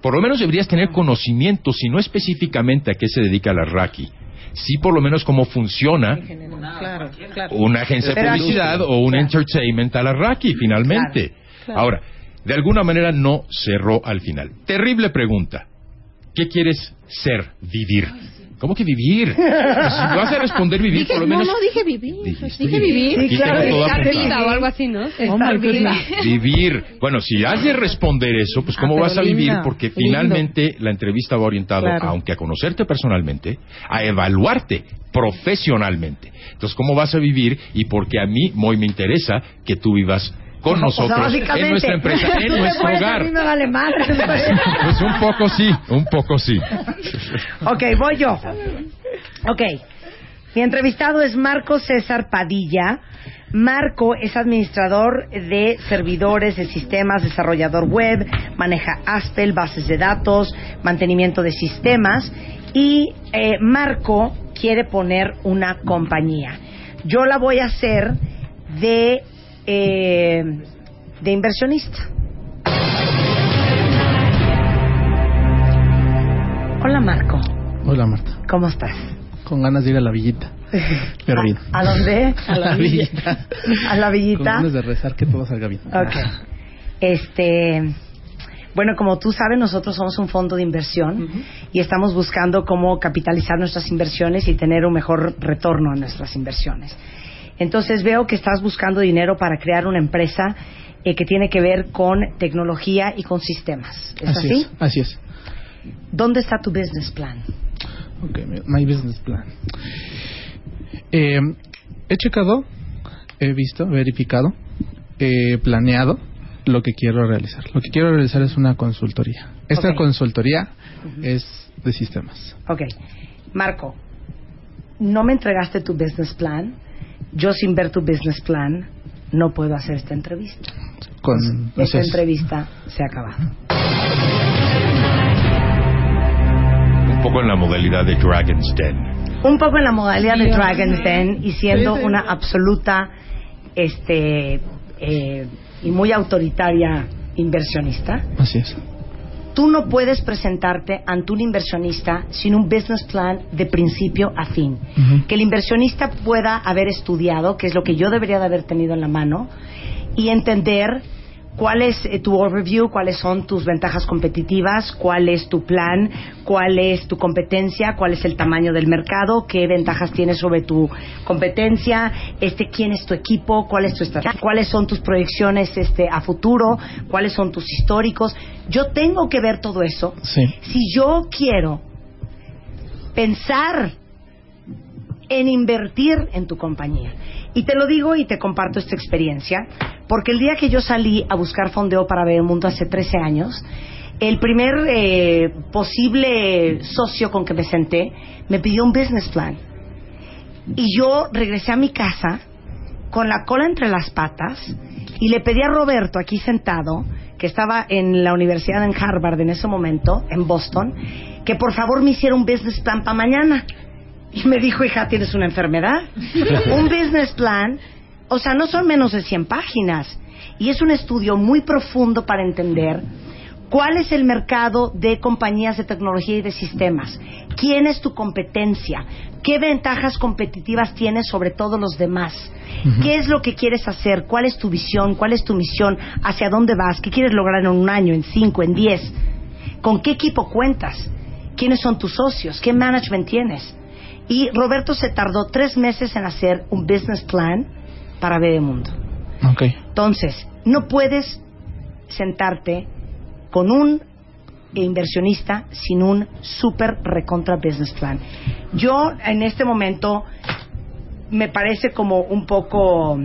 Por lo menos deberías tener conocimiento, si no específicamente a qué se dedica la Raki. Sí, por lo menos cómo funciona Claro, claro. una agencia de publicidad o un entertainment a la Raki, finalmente. Ahora, de alguna manera no cerró al final. Terrible pregunta. ¿Qué quieres ser, vivir? ¿Cómo que vivir? *laughs* Pues si vas a responder vivir, Dije, por lo no, menos... no, dije vivir. Dijiste Dije vivir. Tengo todo Estar apuntado. viva o algo así, ¿no? Estar viva. *laughs* Vivir. Bueno, si has de responder eso, pues ¿cómo Ah, vas a vivir? lindo, Porque lindo. finalmente la entrevista va orientada, Claro. aunque a conocerte personalmente, a evaluarte profesionalmente. Entonces, ¿cómo vas a vivir? Y porque a mí, muy me interesa que tú vivas con O sea, nosotros, en nuestra empresa, en *laughs* nuestro A hogar. mí me vale madre. Pues un poco sí, un poco sí. ok, voy yo. Ok. Mi entrevistado es Marco César Padilla. Marco es administrador de servidores de sistemas, desarrollador web, maneja Aspel, bases de datos, mantenimiento de sistemas y eh, Marco quiere poner una compañía. Yo la voy a hacer de, eh, de inversionista. Hola Marco, Hola, Marta. ¿cómo estás? Con ganas de ir a la villita. *laughs* ¿A, a dónde? *laughs* A la villita. ¿A la Con villita? ganas de rezar que todo salga bien. Este, bueno, como tú sabes, nosotros somos un fondo de inversión y estamos buscando cómo capitalizar nuestras inversiones y tener un mejor retorno a nuestras inversiones. Entonces veo que estás buscando dinero para crear una empresa eh, que tiene que ver con tecnología y con sistemas. ¿Es así? es. Así es. ¿Dónde está tu business plan? Ok, mi- my business plan. Eh, he checado, he visto, verificado, he planeado lo que quiero realizar. Lo que quiero realizar es una consultoría. Esta consultoría es de sistemas. Ok. Marco, no me entregaste tu business plan. Yo sin ver tu business plan no puedo hacer esta entrevista. Con, Esta es. entrevista se ha acabado. Un poco en la modalidad de Dragon's Den. Un poco en la modalidad de Dragon's Den y siendo una absoluta este eh, y muy autoritaria inversionista, Así es. Tú no puedes presentarte ante un inversionista sin un business plan de principio a fin. Que el inversionista pueda haber estudiado, que es lo que yo debería de haber tenido en la mano, y entender cuál es eh, tu overview, cuáles son tus ventajas competitivas, cuál es tu plan, cuál es tu competencia, cuál es el tamaño del mercado, qué ventajas tienes sobre tu competencia, este quién es tu equipo, cuál es tu estrategia, cuáles son tus proyecciones este a futuro, cuáles son tus históricos. Yo tengo que ver todo eso. Sí. Si yo quiero pensar en invertir en tu compañía. Y te lo digo y te comparto esta experiencia, porque el día que yo salí a buscar fondeo para ver el mundo hace 13 años, el primer eh, posible socio con que me senté me pidió un business plan. Y yo regresé a mi casa con la cola entre las patas y le pedí a Roberto, aquí sentado, que estaba en la universidad en Harvard en ese momento, en Boston, que por favor me hiciera un business plan para mañana. Y me dijo, hija, ¿tienes una enfermedad? *laughs* un business plan, o sea, no son menos de 100 páginas. Y es un estudio muy profundo para entender ¿Cuál es el mercado de compañías de tecnología y de sistemas? ¿Quién es tu competencia? ¿Qué ventajas competitivas tienes sobre todos los demás? ¿Qué es lo que quieres hacer? ¿Cuál es tu visión? ¿Cuál es tu misión? ¿Hacia dónde vas? ¿Qué quieres lograr en un año, en cinco, en diez? ¿Con qué equipo cuentas? ¿Quiénes son tus socios? ¿Qué management tienes? Y Roberto se tardó tres meses en hacer un business plan para Bebemundo. Ok. Entonces, no puedes sentarte con un inversionista sin un super recontra business plan. Yo en este momento me parece como un poco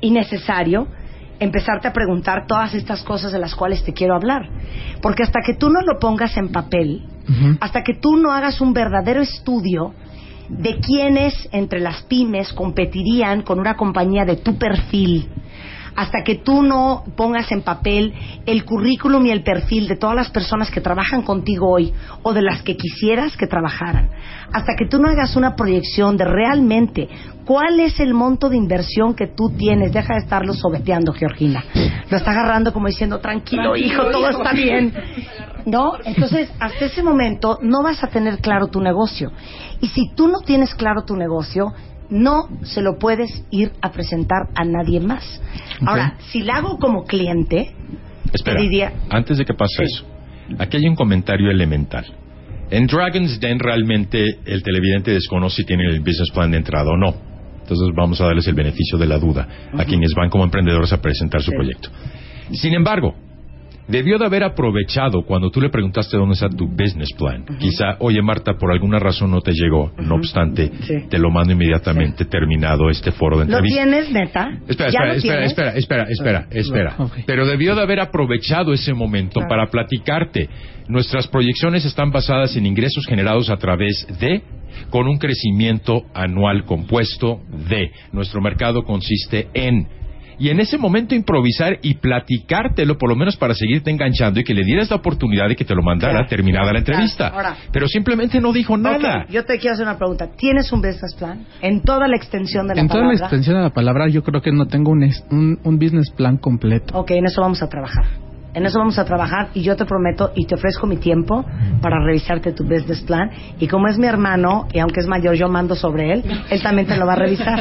innecesario empezarte a preguntar todas estas cosas de las cuales te quiero hablar. Porque hasta que tú no lo pongas en papel, hasta que tú no hagas un verdadero estudio de quiénes entre las pymes competirían con una compañía de tu perfil, hasta que tú no pongas en papel el currículum y el perfil de todas las personas que trabajan contigo hoy o de las que quisieras que trabajaran, hasta que tú no hagas una proyección de realmente cuál es el monto de inversión que tú tienes, deja de estarlo sobeteando, Georgina, lo está agarrando como diciendo, tranquilo, hijo, todo está bien. ¿No? Entonces, hasta ese momento no vas a tener claro tu negocio. Y si tú no tienes claro tu negocio, no se lo puedes ir a presentar a nadie más. Ahora, si la hago como cliente, Espera, te diría, antes de que pase eso, aquí hay un comentario elemental. En Dragon's Den realmente el televidente desconoce si tienen el business plan de entrada o no. Entonces vamos a darles el beneficio de la duda a quienes van como emprendedores a presentar su proyecto. Sin embargo, debió de haber aprovechado cuando tú le preguntaste dónde está tu business plan. Quizá, oye Marta, por alguna razón no te llegó, no obstante, Sí. te lo mando inmediatamente terminado este foro de ¿lo entrevista. tienes, neta? Espera, ¿Ya espera, lo espera, espera, espera, espera, espera. Ok. Pero debió de haber aprovechado ese momento Claro. para platicarte. Nuestras proyecciones están basadas en ingresos generados a través de con un crecimiento anual compuesto de. Nuestro mercado consiste en y en ese momento improvisar y platicártelo, por lo menos para seguirte enganchando y que le dieras la oportunidad de que te lo mandara Claro. terminada la entrevista. Claro. Ahora- Pero simplemente no dijo nada. Yo te quiero hacer una pregunta. ¿Tienes un business plan? En toda la extensión de la En toda la palabra. extensión de la palabra, yo creo que no tengo un, es- un, un business plan completo. Ok, en eso vamos a trabajar. En eso vamos a trabajar y yo te prometo y te ofrezco mi tiempo para revisarte tu business plan. Y como es mi hermano, y aunque es mayor, yo mando sobre él, él también te lo va a revisar.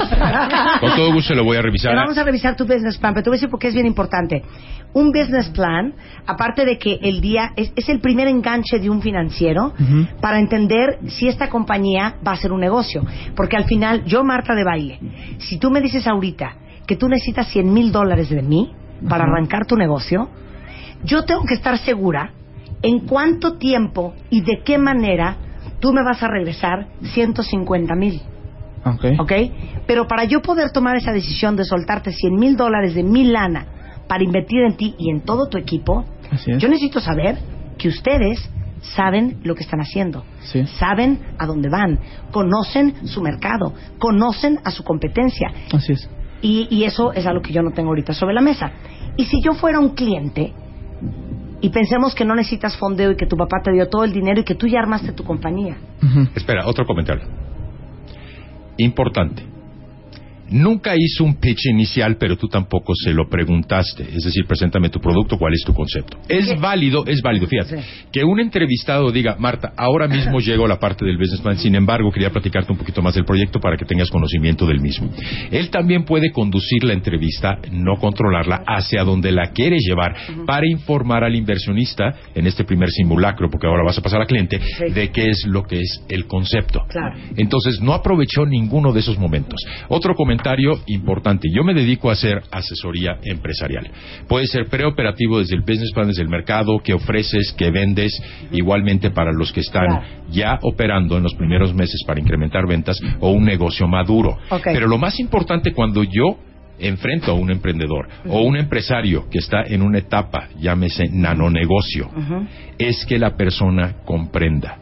Con todo gusto lo voy a revisar. Vamos a revisar tu business plan, pero te voy a decir por qué es bien importante. Un business plan, aparte de que el día es, es el primer enganche de un financiero para entender si esta compañía va a ser un negocio. Porque al final, yo, Marta de Baile, si tú me dices ahorita que tú necesitas 100 mil dólares de mí para arrancar tu negocio, yo tengo que estar segura en cuánto tiempo y de qué manera tú me vas a regresar 150 mil. Ok. ¿Ok? Pero para yo poder tomar esa decisión de soltarte 100 mil dólares de mi lana para invertir en ti y en todo tu equipo, yo necesito saber que ustedes saben lo que están haciendo, Sí. saben a dónde van, conocen su mercado, conocen a su competencia. Así es. Y, y eso es algo que yo no tengo ahorita sobre la mesa. Y si yo fuera un cliente y pensemos que no necesitas fondeo y que tu papá te dio todo el dinero y que tú ya armaste tu compañía. Espera, otro comentario. Importante. Nunca hizo un pitch inicial, pero tú tampoco se lo preguntaste. Es decir, preséntame tu producto, cuál es tu concepto. Es ¿Qué? válido, es válido. Fíjate, Sí. que un entrevistado diga, Marta, ahora mismo *laughs* llego a la parte del business plan, sin embargo, quería platicarte un poquito más del proyecto para que tengas conocimiento del mismo. Él también puede conducir la entrevista, no controlarla, hacia donde la quiere llevar, para informar al inversionista en este primer simulacro, porque ahora vas a pasar al cliente, Sí. de qué es lo que es el concepto. Claro. Entonces, no aprovechó ninguno de esos momentos. Otro comentario importante. Yo me dedico a hacer asesoría empresarial. Puede ser preoperativo desde el business plan, desde el mercado, que ofreces, que vendes, igualmente para los que están Claro. ya operando en los primeros meses para incrementar ventas o un negocio maduro. Pero lo más importante cuando yo enfrento a un emprendedor o un empresario que está en una etapa, llámese nanonegocio, es que la persona comprenda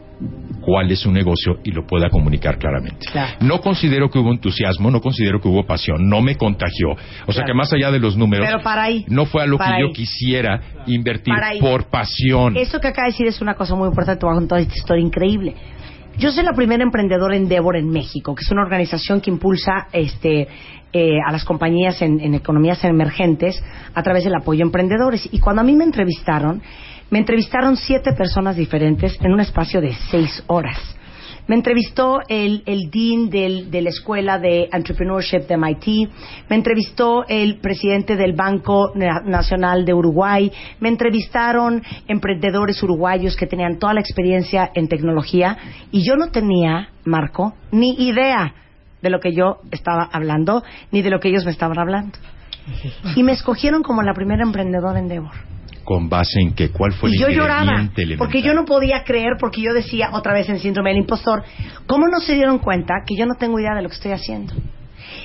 cuál es su negocio y lo pueda comunicar claramente. Claro. No considero que hubo entusiasmo, no considero que hubo pasión, no me contagió. O sea que más allá de los números, Pero para ahí. no fue a lo que yo quisiera invertir por pasión. Eso que acaba de decir es una cosa muy importante, te voy a contar esta historia increíble. Yo soy la primera emprendedora Endeavor en México, que es una organización que impulsa este, eh, a las compañías en, en economías emergentes a través del apoyo a emprendedores. Y cuando a mí me entrevistaron, me entrevistaron siete personas diferentes en un espacio de seis horas. Me entrevistó el, dean del- de la escuela de entrepreneurship de MIT, me entrevistó el presidente del Banco Na- Nacional de Uruguay, me entrevistaron emprendedores uruguayos que tenían toda la experiencia en tecnología y yo no tenía, Marco, ni idea de lo que yo estaba hablando, ni de lo que ellos me estaban hablando. Y me escogieron como la primera emprendedora en Endeavor. ¿Con base en qué? ¿Cuál fue el Y yo lloraba, elemental? porque yo no podía creer, porque yo decía otra vez en síndrome del impostor, ¿cómo no se dieron cuenta que yo no tengo idea de lo que estoy haciendo?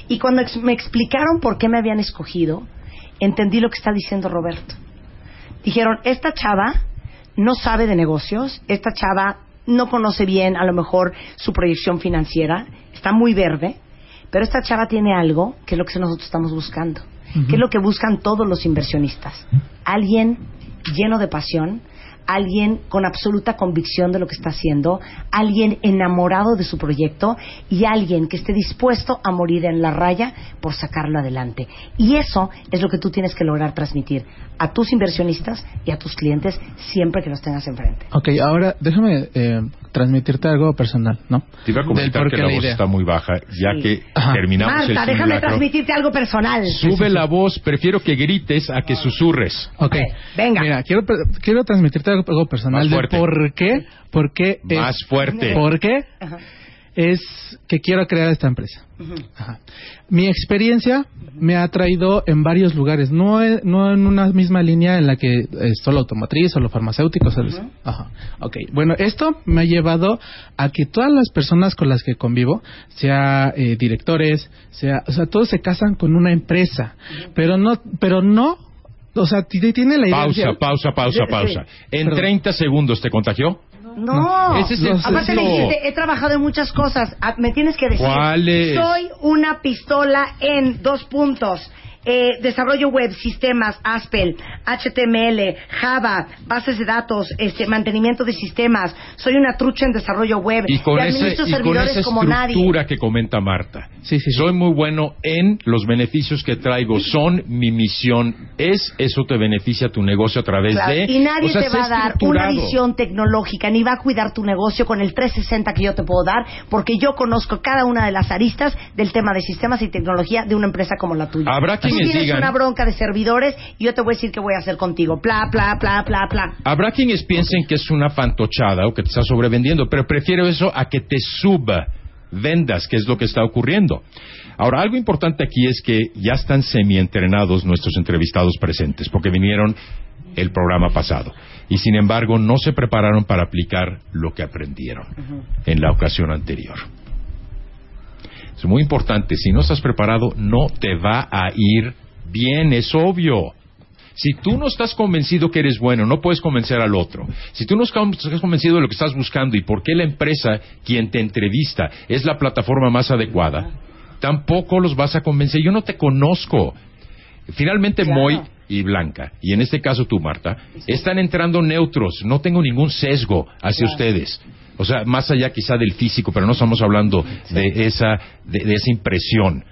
Y cuando ex- me explicaron por qué me habían escogido, entendí lo que está diciendo Roberto. Dijeron, esta chava no sabe de negocios, esta chava no conoce bien a lo mejor su proyección financiera, está muy verde, pero esta chava tiene algo que es lo que nosotros estamos buscando, que es lo que buscan todos los inversionistas. Alguien lleno de pasión, alguien con absoluta convicción de lo que está haciendo, alguien enamorado de su proyecto y alguien que esté dispuesto a morir en la raya por sacarlo adelante. Y eso es lo que tú tienes que lograr transmitir a tus inversionistas y a tus clientes siempre que los tengas enfrente. Ok, ahora déjame eh, transmitirte algo personal, ¿no? Te iba a Del comentar que la la voz está muy baja, ya Sí. que Ajá. terminamos Marta, el déjame transmitirte algo personal. Sube la voz, prefiero que grites a que susurres. Ok, venga. Mira, quiero, quiero transmitirte algo, personal de por qué, por qué es- Más fuerte. ¿Por qué? Ajá. Es que quiero crear esta empresa. Ajá. Mi experiencia me ha traído en varios lugares, no, e- no en una misma línea en la que es solo automotriz, solo farmacéutico. ¿sabes? Ajá. Ok, bueno, esto me ha llevado a que todas las personas con las que convivo, sea eh, directores, sea, o sea, todos se casan con una empresa, pero no, pero no, o sea, tiene la idea Pausa, pausa, pausa, pausa. En Perdón. 30 segundos te contagió. No, Ese es el aparte le dijiste, he trabajado en muchas cosas. Ah, Me tienes que decir. ¿Cuáles? Soy una pistola en dos puntos. Eh, desarrollo web, sistemas, Aspel, HTML, Java, bases de datos, este, mantenimiento de sistemas. Soy una trucha en desarrollo web. Y con, y ese, y con servidores esa como nadie. estructura que comenta Marta. Sí, sí, sí. Soy muy bueno en los beneficios que traigo. Son mi misión. Es eso te beneficia tu negocio a través Claro, de. Y nadie o sea, te va a dar una visión tecnológica, ni va a cuidar tu negocio con el 360 que yo te puedo dar, porque yo conozco cada una de las aristas del tema de sistemas y tecnología de una empresa como la tuya. Habrá quienes tienes digan- una bronca de servidores y yo te voy a decir qué voy a hacer contigo. Pla, pla, pla, pla, pla. Habrá quienes piensen que es una fantochada o que te está sobrevendiendo, pero prefiero eso a que te suba vendas, que es lo que está ocurriendo. Ahora, algo importante aquí es que ya están semi-entrenados nuestros entrevistados presentes, porque vinieron el programa pasado. Y sin embargo, no se prepararon para aplicar lo que aprendieron en la ocasión anterior. Es muy importante, si no estás preparado, no te va a ir bien, es obvio. Si tú no estás convencido que eres bueno, no puedes convencer al otro. Si tú no estás convencido de lo que estás buscando y por qué la empresa quien te entrevista es la plataforma más adecuada, tampoco los vas a convencer. Yo no te conozco. Finalmente, Claro. Moy y Blanca, y en este caso tú, Marta, están entrando neutros. No tengo ningún sesgo hacia ustedes. O sea, más allá quizá del físico, pero no estamos hablando de esa, de, de esa impresión,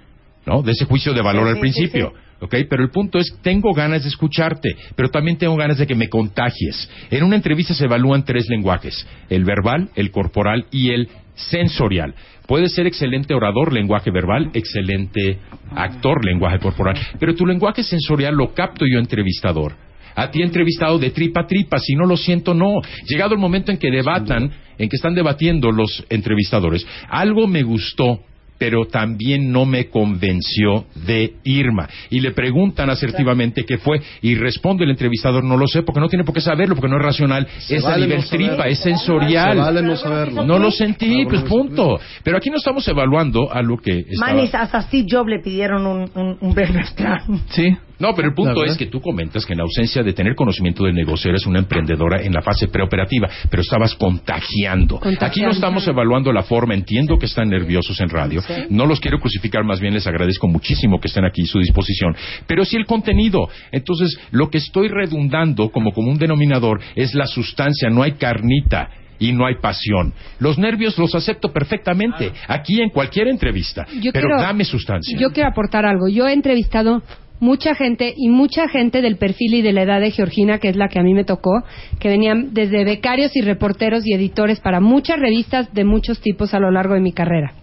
¿no? De ese juicio de valor al principio. ¿ok? Pero el punto es, tengo ganas de escucharte, pero también tengo ganas de que me contagies. En una entrevista se evalúan tres lenguajes, el verbal, el corporal y el sensorial. Puedes ser excelente orador, lenguaje verbal, excelente actor, lenguaje corporal, pero tu lenguaje sensorial lo capto yo entrevistador. A ti he entrevistado de tripa a tripa, si no lo siento, no. Llegado el momento en que debatan, en que están debatiendo los entrevistadores, algo me gustó pero también no me convenció de Irma. Y le preguntan asertivamente qué fue, y responde el entrevistador, no lo sé, porque no tiene por qué saberlo, porque no es racional, es a vale nivel no es sensorial. Se vale no saberlo. No lo sentí, pues punto. Pero aquí no estamos evaluando a lo que estaba... Manis, hasta Steve Jobs le pidieron un, un, un. Sí. No, pero el punto es que tú comentas que en ausencia de tener conocimiento del negocio eres una emprendedora en la fase preoperativa, pero estabas contagiando. Contagiando. Aquí no estamos evaluando la forma, entiendo que están nerviosos en radio, no los quiero crucificar, más bien les agradezco muchísimo que estén aquí a su disposición, pero sí el contenido. Entonces, lo que estoy redundando como común denominador es la sustancia, no hay carnita. y no hay pasión. Los nervios los acepto perfectamente, aquí en cualquier entrevista, Yo pero quiero- dame sustancia. Yo quiero aportar algo. Yo he entrevistado mucha gente y mucha gente del perfil y de la edad de Georgina, que es la que a mí me tocó, que venían desde becarios y reporteros y editores para muchas revistas de muchos tipos a lo largo de mi carrera.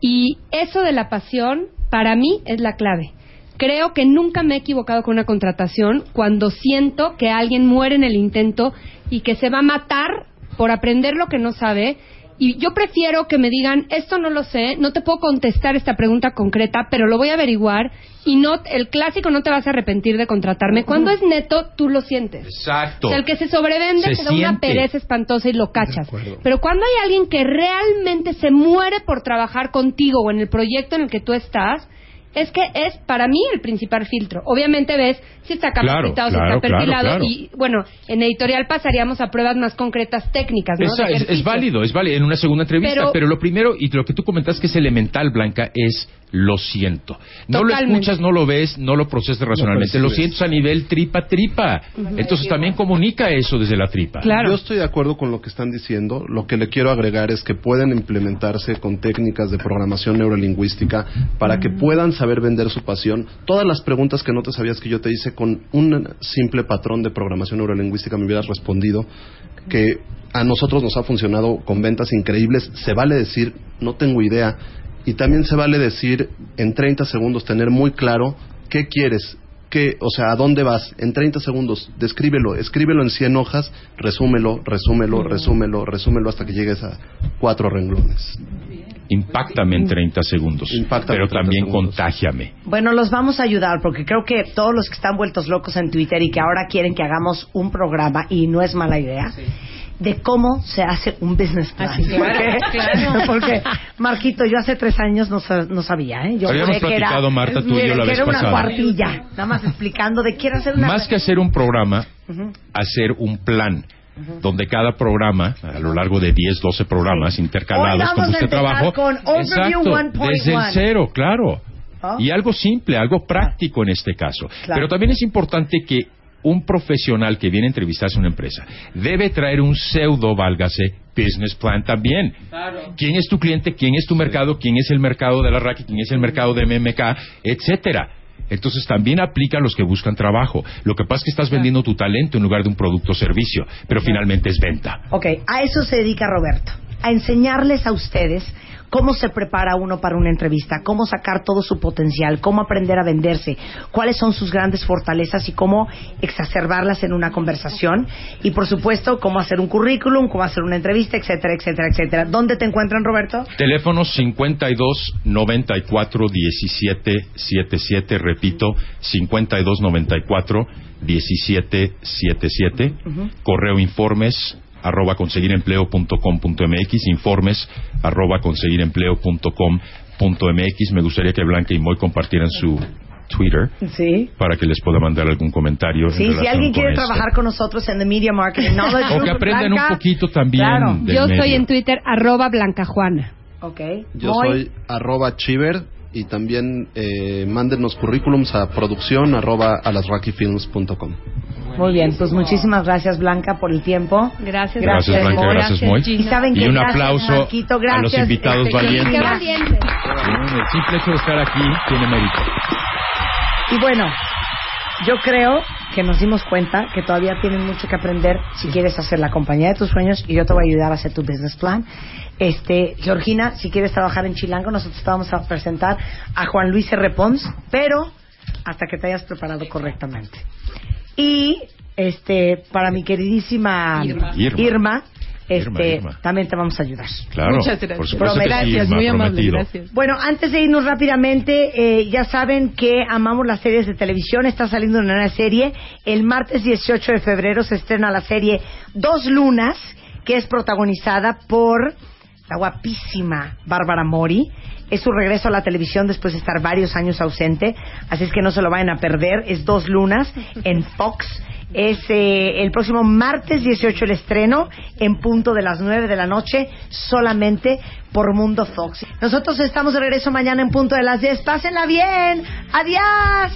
Y eso de la pasión, para mí, es la clave. Creo que nunca me he equivocado con una contratación cuando siento que alguien muere en el intento y que se va a matar por aprender lo que no sabe. Y yo prefiero que me digan, esto no lo sé, no te puedo contestar esta pregunta concreta, pero lo voy a averiguar y no, el clásico no te vas a arrepentir de contratarme. Cuando es neto, tú lo sientes. Exacto. O sea, el que se sobrevende Se te da una pereza espantosa y lo cachas. Pero cuando hay alguien que realmente se muere por trabajar contigo o en el proyecto en el que tú estás, es que es para mí el principal filtro. Obviamente ves si está Claro, capacitado, claro, está perfilado claro, claro. y bueno, en editorial pasaríamos a pruebas más concretas técnicas, ¿no? Esa- es, es válido, es válido en una segunda entrevista, Pero- pero, lo primero y lo que tú comentas que es elemental, Blanca, es lo siento. No lo escuchas, no lo ves, no lo procesas racionalmente, lo sientes a nivel tripa tripa. Entonces también comunica eso desde la tripa. Claro. Yo estoy de acuerdo con lo que están diciendo. Lo que le quiero agregar es que pueden implementarse con técnicas de programación neurolingüística para que puedan saber vender su pasión. Todas las preguntas que no te sabías que yo te hice con un simple patrón de programación neurolingüística me hubieras respondido que a nosotros nos ha funcionado con ventas increíbles. Se vale decir, no tengo idea. Y también se vale decir en 30 segundos, tener muy claro qué quieres, qué, o sea, a dónde vas. En 30 segundos, descríbelo, escríbelo en 100 hojas, resúmelo, resúmelo, resúmelo, resúmelo hasta que llegues a cuatro renglones. Impáctame en 30 segundos, Impáctame pero en 30 también segundos. contágiame. Bueno, los vamos a ayudar porque creo que todos los que están vueltos locos en Twitter y que ahora quieren que hagamos un programa, y no es mala idea, de cómo se hace un business plan. Claro, porque, claro. *laughs* porque, Marquito, yo hace tres años no, sa- no sabía, ¿eh? Yo Habíamos que era, platicado, Marta, tú y yo que la vez era una cuartilla, nada más explicando de quiero hacer una... Más que hacer un programa, hacer un plan. Donde cada programa, a lo largo de 10, 12 programas intercalados con este trabajo, con exacto, 1.1. desde el cero, claro. ¿Ah? Y algo simple, algo práctico en este caso. Claro. Pero también es importante que un profesional que viene a entrevistarse a una empresa debe traer un pseudo, válgase, business plan también. ¿Quién es tu cliente? ¿Quién es tu mercado? ¿Quién es el mercado de la RAC? ¿Quién es el mercado de MMK? Etcétera. Entonces también aplica a los que buscan trabajo. Lo que pasa es que estás vendiendo tu talento en lugar de un producto o servicio, pero finalmente es venta. Ok, a eso se dedica Roberto, a enseñarles a ustedes cómo se prepara uno para una entrevista, cómo sacar todo su potencial, cómo aprender a venderse, cuáles son sus grandes fortalezas y cómo exacerbarlas en una conversación y por supuesto cómo hacer un currículum, cómo hacer una entrevista, etcétera, etcétera, etcétera. ¿Dónde te encuentran, Roberto? Teléfonos 52 94 17 77, repito, 52 94 17 77. Correo informes arroba conseguirempleo.com.mx, informes arroba conseguirempleo.com.mx. Me gustaría que Blanca y Moy compartieran su Twitter Sí. para que les pueda mandar algún comentario. en Sí, si alguien con quiere esto. trabajar con nosotros en The Media Marketing Knowledge *laughs* O que aprendan un Blanca, poquito también Claro. del Yo estoy medio. en Twitter, arroba blancajuana. Ok. Yo Moy. soy arroba chiver y también eh, mándenos currículums a producción arroba alasrockyfilms.com. Muy bien, pues muchísimas gracias Blanca por el tiempo. Gracias. Gracias, Blanca, Moy. gracias, Moy. Y saben Y que un gracias, aplauso Marquito, a los gracias, invitados valientes. Qué Cristina. valiente. Sí, El simple hecho de estar aquí tiene mérito. Y bueno, yo creo que nos dimos cuenta que todavía tienen mucho que aprender si quieres hacer la compañía de tus sueños y yo te voy a ayudar a hacer tu business plan. Este, Georgina, si quieres trabajar en Chilango, nosotros te vamos a presentar a Juan Luis R. Pons, pero hasta que te hayas preparado correctamente. Y este, para mi queridísima Irma. Irma. este, Irma, Irma. también te vamos a ayudar. Claro. Muchas gracias. Por supuesto que sí, Gracias, Irma, muy amable, gracias. Bueno, antes de irnos rápidamente, eh, ya saben que amamos las series de televisión. Está saliendo una nueva serie. El martes 18 de febrero se estrena la serie Dos Lunas, que es protagonizada por la guapísima Bárbara Mori. Es su regreso a la televisión después de estar varios años ausente, así es que no se lo vayan a perder. Es Dos Lunas en Fox. Es eh, el próximo martes 18 el estreno, en punto de las 9 de la noche, solamente por Mundo Fox. Nosotros estamos de regreso mañana en punto de las 10. Pásenla bien. Adiós.